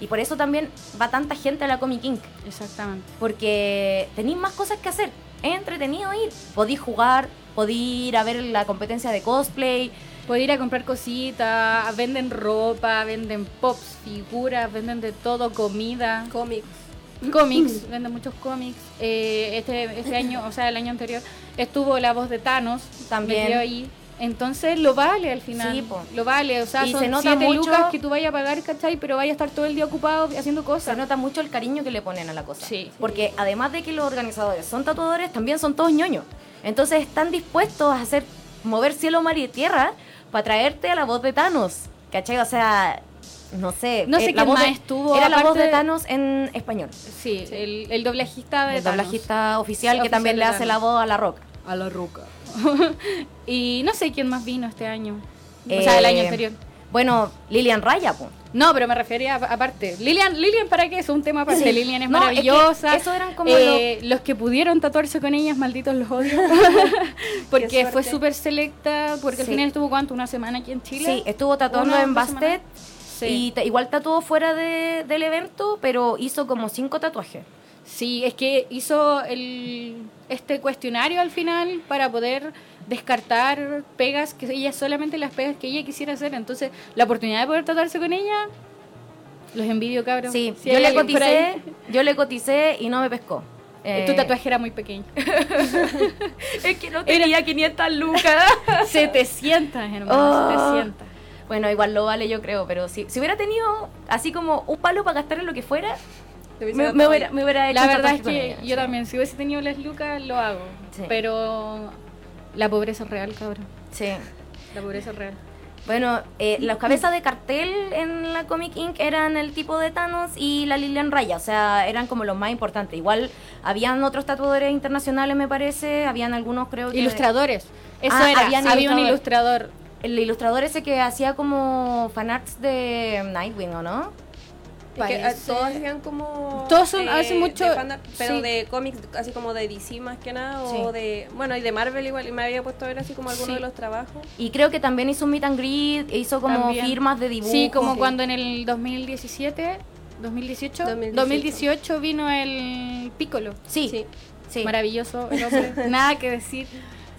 Y por eso también va tanta gente a la Comic Inc. Exactamente. Porque tenéis más cosas que hacer. Es entretenido ir. Podéis jugar, podéis ir a ver la competencia de cosplay. Puede ir a comprar cositas, venden ropa, venden pops, figuras, venden de todo, comida. Cómics. Cómics, venden muchos cómics. Eh, este, este año, o sea, el año anterior, estuvo la voz de Thanos También. ahí. Entonces lo vale al final. Sí. Lo vale, o sea, Y son se nota siete mucho- lucas que tú vayas a pagar, ¿cachai? Pero vayas a estar todo el día ocupado haciendo Se cosas. nota mucho el cariño que le ponen a la cosa. Sí. Porque además de que los organizadores son tatuadores, también son todos ñoños. Entonces están dispuestos a hacer mover cielo, mar y tierra para traerte a la voz de Thanos. ¿Cachai? O sea, no sé. No sé eh, quién más de- estuvo, Era la voz de Thanos en español. Sí, El, el doblajista de El Thanos. doblajista oficial que también le hace la voz a la roca. A la roca. y no sé quién más vino este año. o Eh, sea, el año anterior. Bueno, Lilian Raya, pues. No, pero me refería a- aparte. Lilian, Lilian, ¿para qué? Es un tema aparte. Sí. Lilian es No, es que maravillosa. eso eran como Eh, Los que pudieron tatuarse con ellas, malditos los odio. porque fue súper selecta. Porque al Sí. final estuvo, ¿cuánto? ¿Una semana aquí en Chile? Sí, estuvo tatuando en Bastet. semanas. Sí. Y ta- igual tatuó fuera de- del evento, pero hizo como cinco tatuajes. Sí, es que hizo el, este cuestionario al final para poder descartar pegas, que ella solamente las pegas que ella quisiera hacer. Entonces, la oportunidad de poder tatuarse con ella, los envidio, cabrón. Sí, Si yo le coticé, yo le coticé y no me pescó. Eh, Tu Eh, tatuaje era muy pequeño. Es que no tenía 500 lucas. 700, hermano, Oh. 700. Bueno, igual lo vale yo creo, pero si, si hubiera tenido así como un palo para gastar en lo que fuera, me, hubiera, me hubiera hecho La verdad es que ella, yo sí. también, si hubiese tenido las lucas, lo hago. Sí. Pero la pobreza es real, cabrón. Sí. La pobreza es real. Bueno, eh, las cabezas de cartel en la Comic Inc. eran el tipo de Thanos y la Lilian Raya, o sea, eran como los más importantes. Igual habían otros tatuadores internacionales, me parece, habían algunos, creo que... Ilustradores. Eso Ah, era, habían había un ilustradores. ilustrador. El ilustrador ese que hacía como fanarts de Nightwing, ¿o no? Que, ah, Parece- todos hacían como. Todos son- hacen mucho- de fanart, pero sí. de cómics, así como de DC más que nada, Sí. o de. Bueno, y de Marvel igual, y me había puesto a ver así como algunos Sí. de los trabajos. Y creo que también hizo un meet and greet, hizo como También. firmas de dibujo. Sí, como sí. cuando en el 2017, 2018, 2018. 2018 vino el Piccolo. Sí, Sí. sí, Maravilloso el hombre. Nada que decir.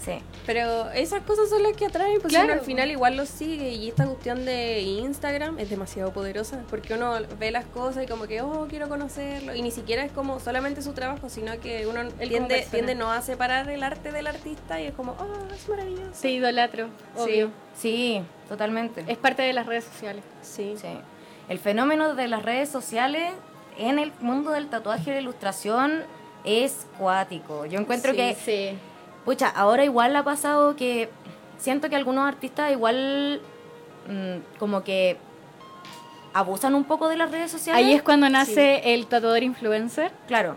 Sí. Pero esas cosas son las que atraen, Claro. uno al final igual los sigue y esta cuestión de Instagram es demasiado poderosa porque uno ve las cosas y como que, oh, quiero conocerlo y ni siquiera es como solamente su trabajo, sino que uno tiende, tiende no a separar el arte del artista y es como, oh, es maravilloso. Sí, idolatro, obvio. Sí, totalmente. Es parte de las redes sociales. Sí. Sí. El fenómeno de las redes sociales en el mundo del tatuaje y la ilustración es cuático. Yo encuentro Sí, que, Sí. Pucha, ahora igual ha pasado que siento que algunos artistas igual mm, como que abusan un poco de las redes sociales. Ahí es cuando nace el tatuador influencer, Claro.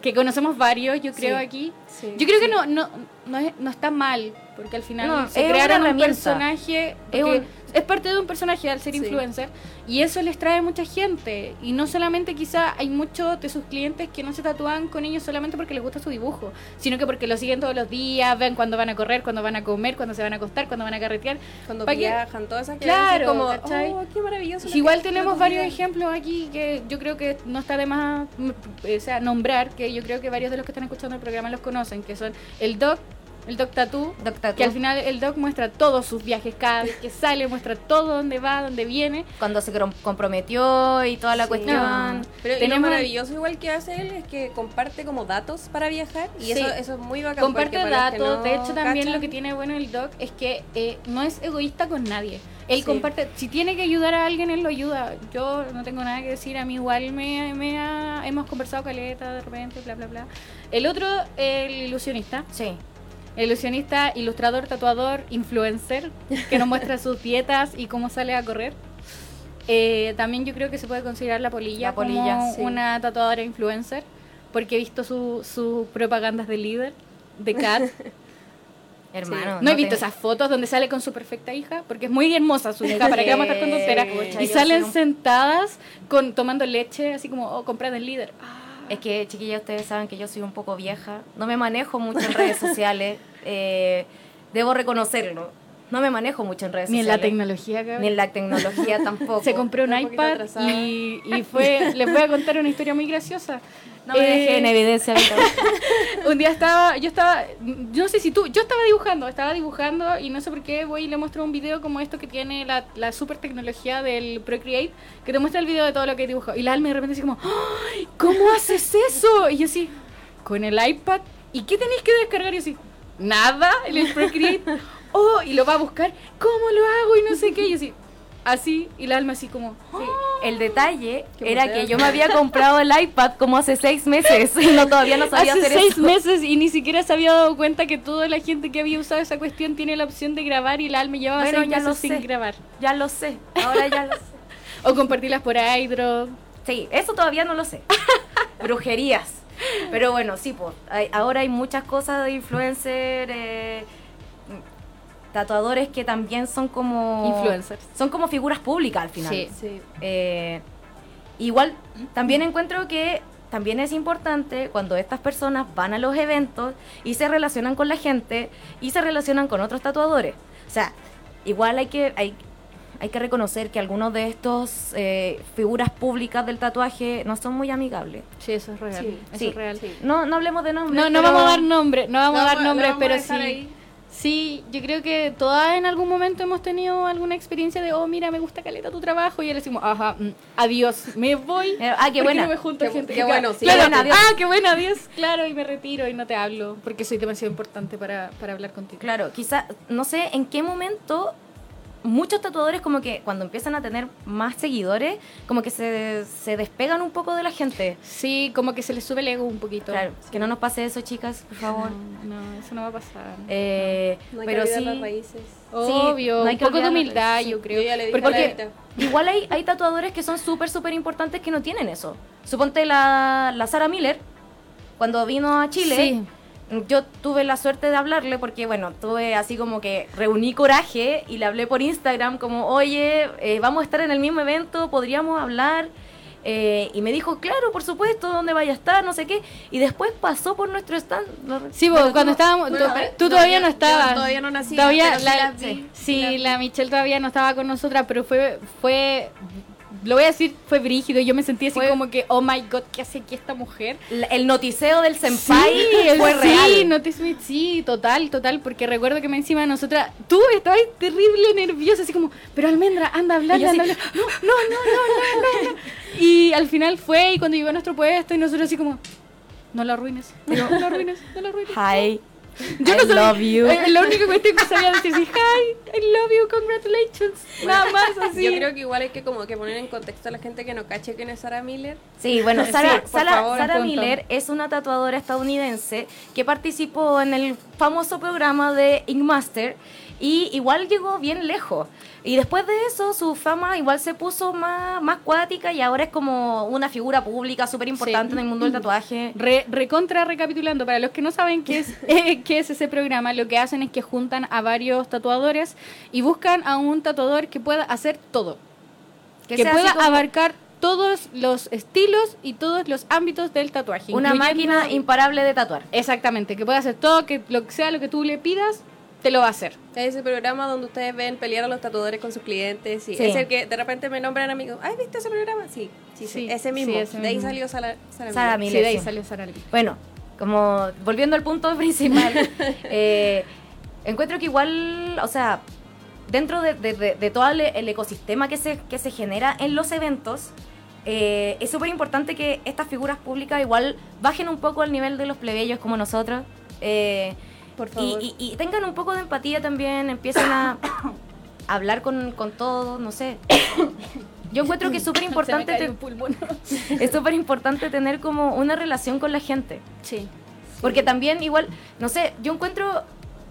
que conocemos varios, yo creo, Sí. aquí. Sí. Yo creo que no, no, no, es- no está mal, porque al final No, se es crearon un personaje, Es porque un- es parte de un personaje al ser Sí. influencer, y eso les trae mucha gente. Y no solamente quizá hay muchos de sus clientes que no se tatúan con ellos solamente porque les gusta su dibujo, sino que porque lo siguen todos los días, ven cuando van a correr, cuando van a comer, cuando se van a acostar, cuando van a carretear. Cuando que- viajan, todas esas Claro, como, oh, qué maravilloso. lo Igual tenemos varios ejemplos aquí que yo creo que no está de más mm, o sea, nombrar, que yo creo que varios de los que están escuchando el programa los conocen, que son el Doc, el Doc Tattoo, Doc Tattoo. que al final el Doc muestra todos sus viajes, cada vez que sale, muestra todo dónde va, dónde viene. Cuando se comprometió y toda la Sí. cuestión. No. Pero y lo Tenemos- maravilloso igual que hace él es que comparte como datos para viajar y Sí. eso, eso es muy bacán. Comparte datos, no de hecho también cachan, lo que tiene bueno el Doc es que eh, no es egoísta con nadie. Él Sí. comparte, si tiene que ayudar a alguien, él lo ayuda. Yo no tengo nada que decir, a mí igual me, me ha- hemos conversado caleta de repente, bla, bla, bla. El otro, el ilusionista, Sí. Ilusionista, ilustrador, tatuador, influencer, que nos muestra sus dietas y cómo sale a correr. Eh, también yo creo que se puede considerar la polilla, La polilla, como sí. una tatuadora influencer, porque he visto sus su propagandas de líder, de Cat. Hermano. No, he te- visto esas fotos donde sale con su perfecta hija, porque es muy hermosa su hija, para que vamos a estar con tonteras. Y salen sentadas con, tomando leche, así como, oh, comprada en líder. Ah. Es que, chiquillas, ustedes saben que yo soy un poco vieja. No me manejo mucho en redes sociales. eh, debo reconocerlo. No me manejo mucho en redes Ni en la sociales. tecnología, cabrón. Ni en la tecnología tampoco. Se compró un iPad y, y fue, les voy a contar una historia muy graciosa. No me Eh, dejé en evidencia. Un día estaba, yo estaba, yo no sé si tú, yo estaba dibujando, estaba dibujando y no sé por qué voy y le muestro un video como esto que tiene la, la super tecnología del Procreate, que te muestra el video de todo lo que dibujo. Y la alma de repente así como, ¡Ay! ¿cómo haces eso? Y yo así, con el iPad, ¿y qué tenéis que descargar? Y yo así, nada, el Procreate. Oh, y lo va a buscar, ¿cómo lo hago? Y no sé qué. Y así, así, y la alma así como, "Oh". El detalle Qué era que yo me había comprado el iPad como hace seis meses y no, todavía no sabía Hace hacer seis eso. meses y ni siquiera se había dado cuenta que toda la gente que había usado esa cuestión tiene la opción de grabar y la alma llevaba Bueno, seis ya lo sin sé. grabar. Ya lo sé. Ahora ya lo sé. O compartirlas por iDrop. Sí, eso todavía no lo sé. Brujerías. Pero bueno, sí, pues. hay- ahora hay muchas cosas de influencer, eh, tatuadores que también son como. Influencers. Son como figuras públicas al final. Sí. Sí. Eh, igual, también encuentro que también es importante cuando estas personas van a los eventos y se relacionan con la gente y se relacionan con otros tatuadores. O sea, igual hay que, hay, hay que reconocer que algunos de estos eh, figuras públicas del tatuaje no son muy amigables. Sí, eso es real. Sí, eso sí, es real. sí. No, no hablemos de nombres. No, no pero- vamos a dar nombre, no vamos a dar nombres, pero sí. ahí. Sí, yo creo que todas en algún momento hemos tenido alguna experiencia de, oh, mira, me gusta caleta tu trabajo, y ahora decimos, ajá, mm, adiós, me voy. Eh, ah, qué buena. no me junto a Qué- gente. qué bueno, sí, Claro, qué buena, adiós. ah, qué buena, adiós. Claro, y me retiro y no te hablo, porque soy demasiado importante para, para hablar contigo. Claro, quizá, no sé en qué momento muchos tatuadores como que cuando empiezan a tener más seguidores, como que se, se despegan un poco de la gente. Sí, como que se les sube el ego un poquito. Claro, que no nos pase eso, chicas, por favor. No, no, eso no va a pasar. Eh, No hay pero que sí, las raíces. Obvio, no hay un que poco de humildad, yo sí. creo. Yo ya le dije Porque- a la Evita. igual hay, hay tatuadores que son súper, súper importantes que no tienen eso. Suponte la, la Sara Miller, cuando vino a Chile, Sí. Yo tuve la suerte de hablarle porque, bueno, tuve así como que reuní coraje y le hablé por Instagram como, oye, eh, vamos a estar en el mismo evento, podríamos hablar. Eh, y me dijo, claro, por supuesto, ¿dónde vaya a estar? No sé qué. Y después pasó por nuestro stand. Sí, bueno, vos, cuando estábamos, Bueno, tú, todavía no estabas. todavía no nací, Todavía sí la, sí, sí la vi. la Michelle todavía no estaba con nosotras, pero fue, fue, lo voy a decir, fue brígido. Yo me sentí así Fue- como que, oh my god, ¿qué hace aquí esta mujer? la- El noticeo del senpai el- fue sí, real. Notice Me, sí, total, total, porque recuerdo que me encima de nosotras, tú estabas terrible nerviosa, así como, pero Almendra, anda a hablar, anda a hablar. No, no, no, no, no, no, no. Y al final fue, y cuando llegó a nuestro puesto, y nosotros así como, no lo arruines, no, lo arruines, no lo arruines. Hi. Yo I no sabía- love you. eh, La única cuestión que sabía decir es, hi, I love you, congratulations. Nada más así. Yo creo que igual hay que como que poner en contexto a la gente que no cache quién es Sarah Miller. Sí, bueno, Sí, Sara, Sara- favor, Sara. Miller es una tatuadora estadounidense que participó en el famoso programa de Ink Master y igual llegó bien lejos. Y después de eso, su fama igual se puso más, más cuática y ahora es como una figura pública súper importante Sí. en el mundo del tatuaje. Re- recontra recapitulando, para los que no saben qué es, eh, qué es ese programa, lo que hacen es que juntan a varios tatuadores y buscan a un tatuador que pueda hacer todo. Que, sea pueda como abarcar todos los estilos y todos los ámbitos del tatuaje. una máquina imparable de tatuar. Exactamente, que pueda hacer todo, que lo que sea lo que tú le pidas, te lo va a hacer. Es ese programa donde ustedes ven pelear a los tatuadores con sus clientes. Sí. Es el que de repente me nombran amigos. ¿Has visto ese programa? Sí, sí, sí. Ese mismo. ese de ahí mismo. salió Sara, Sara Sara Miller. Miller, sí, de ahí salió Sara Lee. Bueno, como volviendo al punto principal, eh, encuentro que igual, o sea, dentro de, de- de- de todo el, el ecosistema que se, que se genera en los eventos, eh, es súper importante que estas figuras públicas igual bajen un poco al nivel de los plebeyos como nosotros. eh, Por y, favor. y- y tengan un poco de empatía también, empiecen a hablar con, con todos, no sé. Yo encuentro que es súper importante, es súper importante tener como una relación con la gente. Sí. Porque también igual, no sé, yo encuentro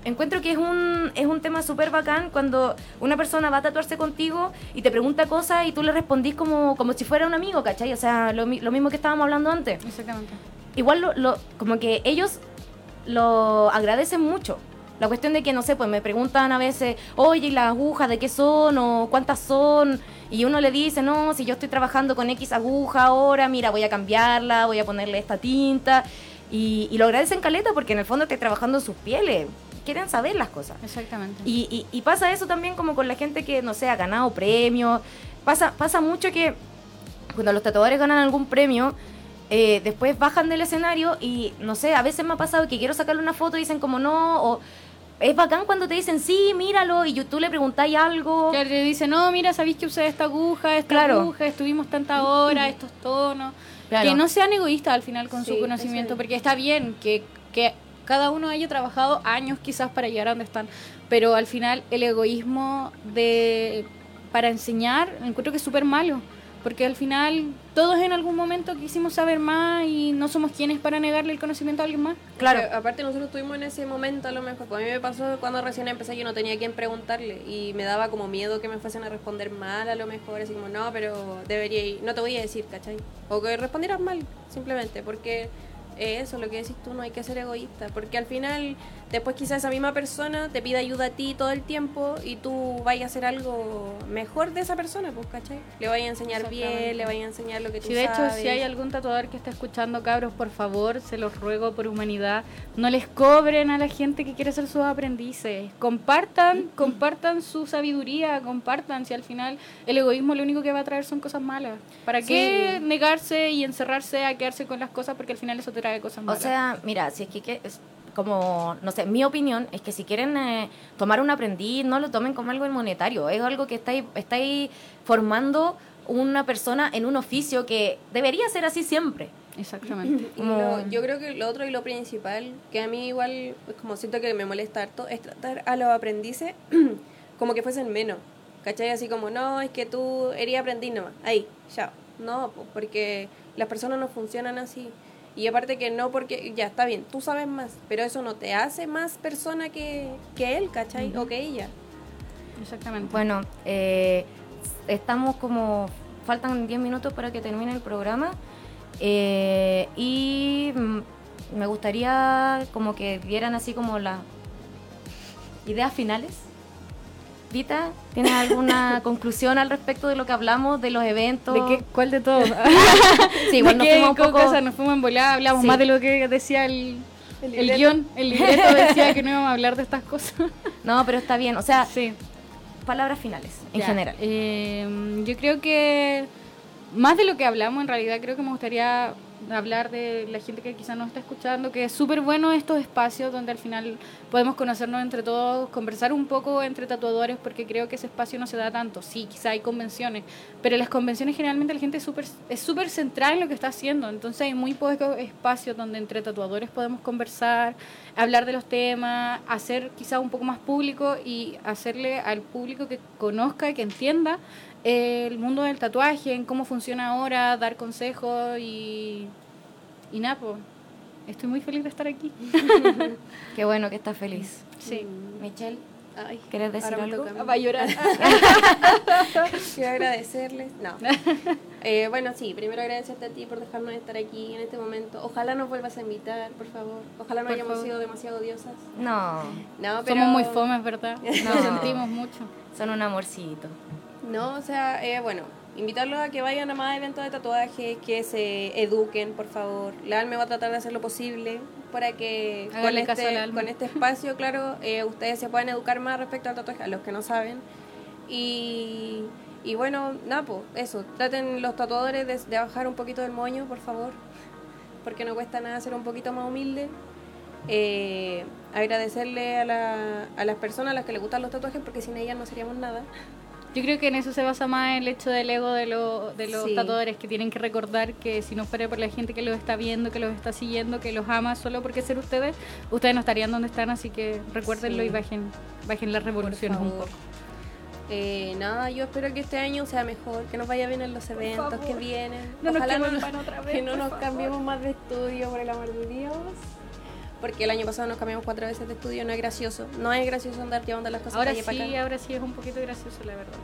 encuentro que es un, es un tema súper bacán cuando una persona va a tatuarse contigo y te pregunta cosas y tú le respondís como, como si fuera un amigo, ¿cachai? O sea, lo, lo mismo que estábamos hablando antes. Exactamente. Igual lo, lo- como que ellos lo agradecen mucho. La cuestión de que, no sé, pues me preguntan a veces, oye, ¿y las agujas de qué son? o cuántas son? Y uno le dice, no, si yo estoy trabajando con X aguja ahora, mira, voy a cambiarla, voy a ponerle esta tinta. Y, y lo agradecen caleta porque en el fondo estoy trabajando en sus pieles. Quieren saber las cosas. Exactamente. Y, y- y pasa eso también como con la gente que, no sé, ha ganado premios. Pasa, pasa mucho que cuando los tatuadores ganan algún premio, eh, después bajan del escenario y, no sé, a veces me ha pasado que quiero sacarle una foto y dicen como no, o es bacán cuando te dicen, sí, míralo, y tú le preguntáis algo. Claro, le dice, no, mira, sabéis que usé esta aguja, esta Claro. aguja, estuvimos tanta hora, estos tonos. Claro. Que no sean egoístas al final con Sí, su conocimiento, es. porque está bien que, que cada uno haya trabajado años quizás para llegar a donde están, pero al final el egoísmo de para enseñar encuentro que es súper malo, porque al final todos en algún momento quisimos saber más y no somos quienes para negarle el conocimiento a alguien más. Claro. Pero aparte nosotros estuvimos en ese momento a lo mejor. pues a mí me pasó cuando recién empecé, yo no tenía a quién preguntarle y me daba como miedo que me fuesen a responder mal a lo mejor, así como, no, pero debería ir, no te voy a decir, ¿cachai? O que respondieras mal, simplemente, porque eso, lo que decís tú, no hay que ser egoísta, porque al final después quizás esa misma persona te pide ayuda a ti todo el tiempo y tú vayas a hacer algo mejor de esa persona, pues, ¿cachai? Le vayas a enseñar bien, le vayas a enseñar lo que tú Si de hecho, sabes. si hay algún tatuador que está escuchando, cabros, por favor, se los ruego por humanidad, no les cobren a la gente que quiere ser sus aprendices. Compartan, compartan su sabiduría, compartan. Si al final el egoísmo lo único que va a traer son cosas malas. ¿Para qué negarse y encerrarse a quedarse con las cosas? Porque al final eso te trae cosas O malas. sea, mira, si es que, que- es como, no sé, mi opinión es que si quieren eh, tomar un aprendiz, no lo tomen como algo monetario, es algo que estáis, estáis formando una persona en un oficio que debería ser así siempre. Exactamente. Y lo- yo creo que lo otro y lo principal, que a mí igual, pues, como siento que me molesta harto, es tratar a los aprendices como que fuesen menos. ¿Cachai? Así como, no, es que tú eres aprendiz nomás. Ahí, chao. No, po, porque las personas no funcionan así. Y aparte que no, porque ya está bien, tú sabes más, pero eso no te hace más persona que, que él, ¿cachai? O que ella. Exactamente. Bueno, eh, estamos como, faltan 10 minutos para que termine el programa eh, y mm, me gustaría como que vieran así como las ideas finales. Vita, ¿tienes alguna conclusión al respecto de lo que hablamos, de los eventos? ¿De qué? ¿Cuál de todos? Sí, igual ¿De nos fuimos un poco... cosa? Nos fuimos en volada, hablamos Sí. más de lo que decía el, El el, guion. El libreto decía que no íbamos a hablar de estas cosas. No, pero está bien, o sea, Sí. palabras finales, en Ya, general. eh, yo creo que más de lo que hablamos, en realidad creo que me gustaría hablar de la gente que quizás nos está escuchando, que es súper bueno estos espacios donde al final podemos conocernos entre todos, conversar un poco entre tatuadores, porque creo que ese espacio no se da tanto. Sí, quizá hay convenciones, pero en las convenciones generalmente la gente es súper es súper central en lo que está haciendo, entonces hay muy pocos espacios donde entre tatuadores podemos conversar, hablar de los temas, hacer quizá un poco más público y hacerle al público que conozca, que entienda el mundo del tatuaje, en cómo funciona ahora, dar consejos y, y nada, pues, estoy muy feliz de estar aquí. Qué bueno que estás feliz. Sí. Michelle, Ay, ¿quieres decir algo? Va a llorar. Quiero agradecerles. No. Eh, bueno, sí, primero agradecerte a ti por dejarnos estar aquí en este momento. Ojalá nos vuelvas a invitar, por favor. Ojalá no Por hayamos favor. sido demasiado odiosas. No, No, pero... Somos muy fomes, ¿verdad? No. Lo sentimos mucho. son un amorcito. No, o sea, eh, bueno, invitarlos a que vayan a más eventos de tatuaje, que se eduquen, por favor. La ALME va a tratar de hacer lo posible para que con Háganle este, con este espacio, claro, eh, ustedes se puedan educar más respecto al tatuaje, a los que no saben. Y, y bueno, pues, eso, traten los tatuadores de, de bajar un poquito del moño, por favor, porque no cuesta nada ser un poquito más humilde. Eh, agradecerle a, la, a las personas a las que les gustan los tatuajes, porque sin ellas no seríamos nada. Yo creo que en eso se basa más el hecho del ego de, lo- de los Sí. tatuadores, que tienen que recordar que si no fuera por la gente que los está viendo, que los está siguiendo, que los ama solo porque ser ustedes, ustedes no estarían donde están, así que recuérdenlo Sí. y bajen, bajen las revoluciones un poco. Eh, nada, yo espero que este año sea mejor, que nos vaya bien en los eventos que vienen. No nos Ojalá no, otra vez, que no nos favor. cambiemos más de estudio, por el amor de Dios. Porque el año pasado nos cambiamos cuatro veces de estudio, no es gracioso. No es gracioso andar llevando las cosas Ahora calle para sí, acá. ahora sí es un poquito gracioso, la verdad.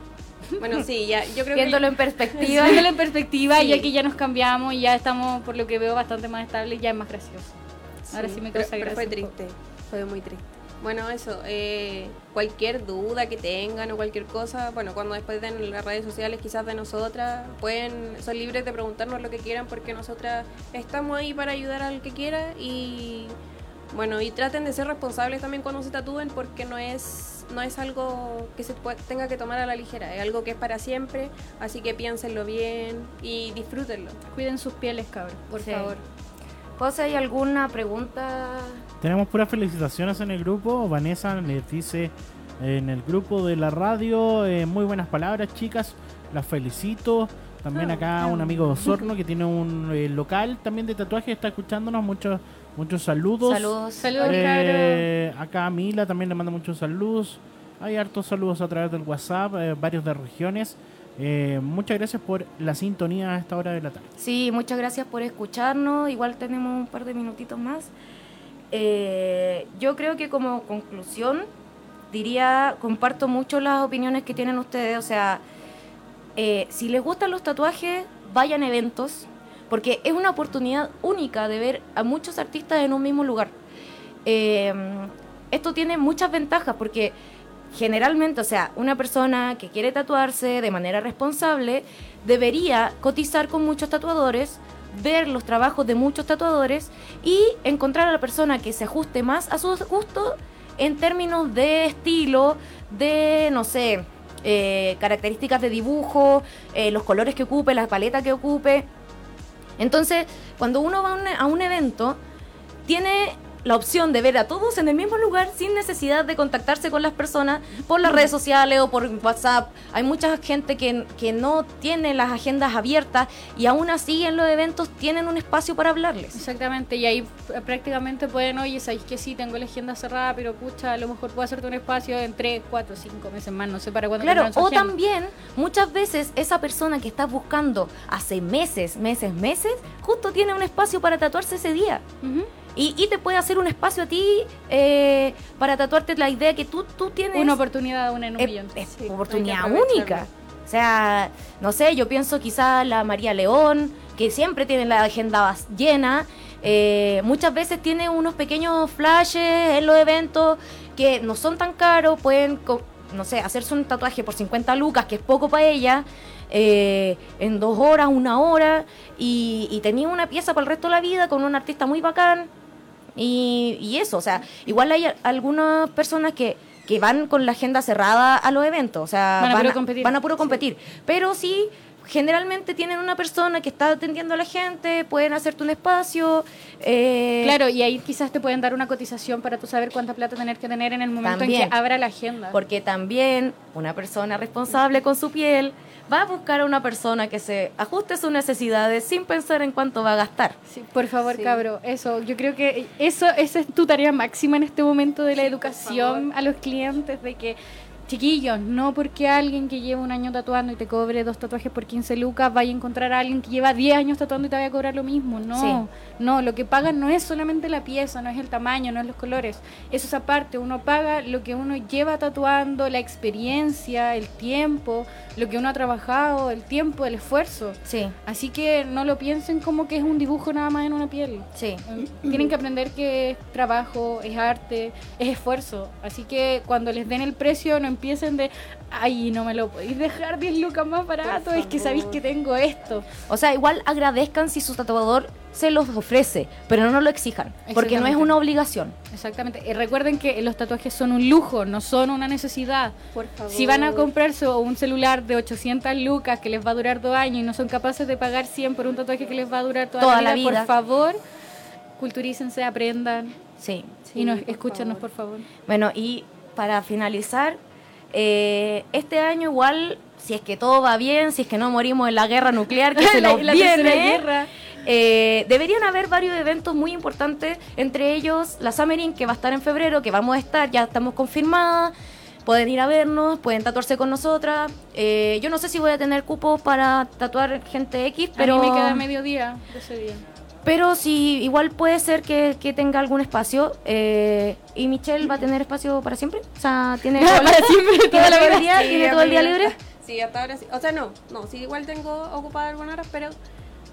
Bueno, sí, ya, yo creo Viéndolo que... en perspectiva. Viéndolo en perspectiva, Sí. ya que ya nos cambiamos y ya estamos, por lo que veo, bastante más estables, ya es más gracioso. Ahora sí me pero, causa pero gracia fue triste, fue muy triste. Bueno, eso, eh, cualquier duda que tengan o cualquier cosa, bueno, cuando después den las redes sociales quizás de nosotras, pueden, son libres de preguntarnos lo que quieran porque nosotras estamos ahí para ayudar al que quiera y bueno, y traten de ser responsables también cuando se tatúen porque no es, no es algo que se pue- tenga que tomar a la ligera, es algo que es para siempre, así que piénsenlo bien y disfrútenlo. Cuiden sus pieles, cabros, por Sí. favor. José, ¿hay alguna pregunta? Tenemos puras felicitaciones en el grupo. Vanessa les dice en el grupo de la radio, eh, muy buenas palabras, chicas. Las felicito. También acá un amigo de Osorno que tiene un eh, local también de tatuaje está escuchándonos. Muchos muchos saludos. Saludos. Saludos, Eh, acá Mila también le manda muchos saludos. Hay hartos saludos a través del WhatsApp, eh, varios de regiones. Eh, muchas gracias por la sintonía a esta hora de la tarde. Sí, muchas gracias por escucharnos. Igual tenemos un par de minutitos más. Eh, yo creo que como conclusión diría, comparto mucho las opiniones que tienen ustedes. O sea, eh, si les gustan los tatuajes, vayan a eventos, porque es una oportunidad única de ver a muchos artistas en un mismo lugar. Eh, esto tiene muchas ventajas porque generalmente, o sea, una persona que quiere tatuarse de manera responsable debería cotizar con muchos tatuadores, ver los trabajos de muchos tatuadores y encontrar a la persona que se ajuste más a sus gustos en términos de estilo, de, no sé, eh, características de dibujo, eh, los colores que ocupe, la paleta que ocupe. Entonces, cuando uno va a un, evento, tiene la opción de ver a todos en el mismo lugar sin necesidad de contactarse con las personas por las redes sociales o por WhatsApp. Hay mucha gente que, que no tiene las agendas abiertas y aún así en los eventos tienen un espacio para hablarles. Exactamente, y ahí prácticamente pueden, oye, sabéis que sí, tengo la agenda cerrada, pero pucha, a lo mejor puedo hacerte un espacio en 3, 4, 5 meses más, no sé para cuándo Claro, o agenda. también muchas veces esa persona que está buscando hace meses, meses, meses, justo tiene un espacio para tatuarse ese día. Y, y te puede hacer un espacio a ti eh, para tatuarte la idea que tú, tú tienes. Una oportunidad, una en un es, millón. es Sí, oportunidad única. O sea, no sé, yo pienso quizá la María León, que siempre tiene la agenda llena, eh, muchas veces tiene unos pequeños flashes en los eventos que no son tan caros, pueden, no sé, hacerse un tatuaje por 50 lucas, que es poco para ella, eh, en dos horas, una hora, y, y tenía una pieza para el resto de la vida con un artista muy bacán. Y, y eso, o sea, igual hay algunas personas que, que van con la agenda cerrada a los eventos, o sea, Van a puro a, competir. van a puro competir. Pero sí, generalmente tienen una persona que está atendiendo a la gente, pueden hacerte un espacio. eh, Claro, y ahí quizás te pueden dar una cotización para tú saber cuánta plata tener que tener en el momento en que abra la agenda. Porque también una persona responsable con su piel va a buscar a una persona que se ajuste a sus necesidades sin pensar en cuánto va a gastar. Sí, por favor, Sí. cabro, eso, yo creo que eso esa es tu tarea máxima en este momento de la Sí, educación a los clientes, de que, chiquillos, no porque alguien que lleva un año tatuando y te cobre dos tatuajes por 15 lucas, vaya a encontrar a alguien que lleva 10 años tatuando y te vaya a cobrar lo mismo, no, Sí. no, lo que pagan no es solamente la pieza, no es el tamaño, no es los colores, eso es aparte, uno paga lo que uno lleva tatuando, la experiencia, el tiempo, lo que uno ha trabajado, el tiempo, el esfuerzo. Sí, Así que no lo piensen como que es un dibujo nada más en una piel. sí. Tienen que aprender que es trabajo, es arte, es esfuerzo. Así que cuando les den el precio no empiecen de, ay, no me lo podéis dejar 10 lucas más barato, es que sabéis que tengo esto. O sea, igual agradezcan si su tatuador se los ofrece, pero no lo exijan, porque no es una obligación. Exactamente. Y recuerden que los tatuajes son un lujo, no son una necesidad. Por favor. Si van a comprarse un celular de 800 lucas que les va a durar dos años y no son capaces de pagar 100 por un tatuaje que les va a durar toda, Toda la, la vida, por favor, culturícense, aprendan Sí. Sí, y nos por escúchenos, favor. por favor. Bueno, y para finalizar, eh, este año igual, si es que todo va bien, si es que no morimos en la guerra nuclear que se La- nos la viene, guerra. eh, deberían haber varios eventos muy importantes, entre ellos la Summerin, que va a estar en febrero, que vamos a estar, ya estamos confirmadas. Pueden ir a vernos, pueden tatuarse con nosotras. Eh, yo no sé si voy a tener cupos para tatuar gente X, pero... A mí me queda mediodía de ese día. Pero sí, igual puede ser que, que tenga algún espacio. eh, ¿Y Michelle va a tener espacio para siempre? O sea, ¿tiene toda la, siempre, toda la vida, Sí, ¿Tiene todo el día libre? Sí, hasta ahora sí. O sea, no, no, sí, igual tengo ocupada algunas horas, pero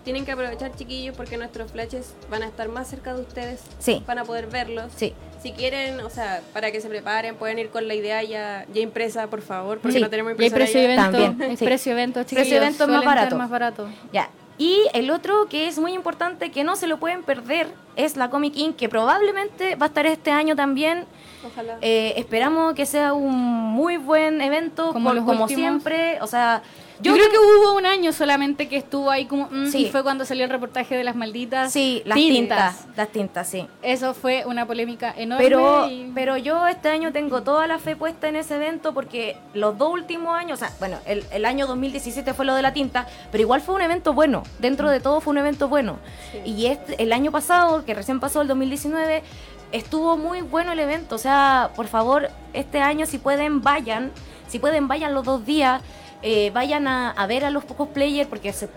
tienen que aprovechar, chiquillos, porque nuestros flashes van a estar más cerca de ustedes. Sí. Van a poder verlos. Sí. Si quieren, o sea, para que se preparen, pueden ir con la idea ya, ya impresa, por favor, porque Sí. no tenemos Y hay impresora precio ya. evento. También, sí. precio evento, Precio chiquillos, evento es más barato. más barato. Ya. Y el otro que es muy importante, que no se lo pueden perder, es la Comic Inc., que probablemente va a estar este año también. Ojalá. Eh, esperamos que sea un muy buen evento, Como por- como siempre. O sea, Yo, creo que hubo un año solamente que estuvo ahí como... mm, Sí. Y fue cuando salió el reportaje de las malditas Sí, las tintas. tintas. Las tintas, sí. Eso fue una polémica enorme. Pero, y- pero yo este año tengo toda la fe puesta en ese evento porque los dos últimos años, o sea, bueno, el, el año 2017 fue lo de la tinta, pero igual fue un evento bueno. Dentro de todo fue un evento bueno. Y este, el año pasado, que recién pasó el 2019, estuvo muy bueno el evento. O sea, por favor, este año si pueden, vayan. Si pueden, vayan los dos días. Eh, vayan a, a ver a los pocos players porque se,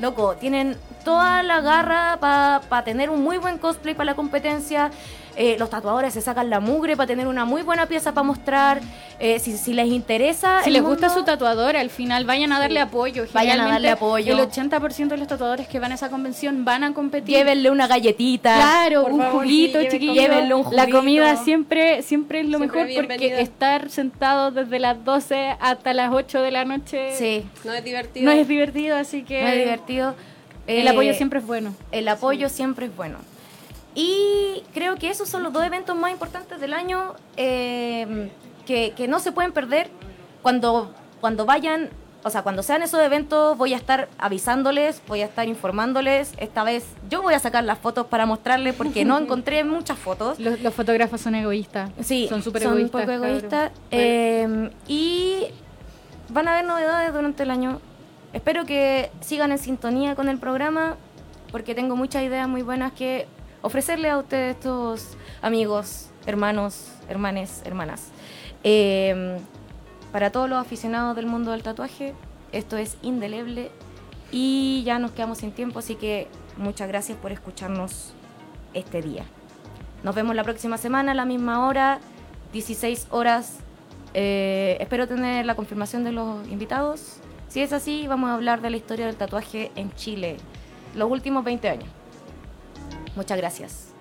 loco, tienen toda la garra para tener un muy buen cosplay para la competencia. Eh, los tatuadores se sacan la mugre para tener una muy buena pieza para mostrar. Eh, si, si les interesa. Si les gusta mundo- su tatuador, al final vayan a darle apoyo. Vayan a darle apoyo. El 80% de los tatuadores que van a esa convención van a competir. Llévenle una galletita. Claro, Por un favor, juguito, sí, lleven chiquillo. comida. Llévenle un La juguito. comida siempre, siempre es lo Siempre mejor porque estar sentado desde las 12 hasta las 8 de la noche Sí, No es divertido. no es divertido, así que no es divertido. el Eh, apoyo siempre es bueno. El apoyo siempre es bueno. Y creo que esos son los dos eventos más importantes del año eh, que, que no se pueden perder. Cuando, cuando vayan, o sea, cuando sean esos eventos, voy a estar avisándoles, voy a estar informándoles. Esta vez yo voy a sacar las fotos para mostrarles porque no encontré muchas fotos. Los, los fotógrafos son egoístas. Sí, son súper son egoístas. un poco egoístas. Eh, y van a haber novedades durante el año. Espero que sigan en sintonía con el programa porque tengo muchas ideas muy buenas que ofrecerle a ustedes, estos amigos, hermanos, hermanes, hermanas. Eh, para todos los aficionados del mundo del tatuaje, esto es indeleble y ya nos quedamos sin tiempo, así que muchas gracias por escucharnos este día. Nos vemos la próxima semana a la misma hora, 16 horas. Eh, espero tener la confirmación de los invitados. Si es así, vamos a hablar de la historia del tatuaje en Chile, los últimos 20 años. Muchas gracias.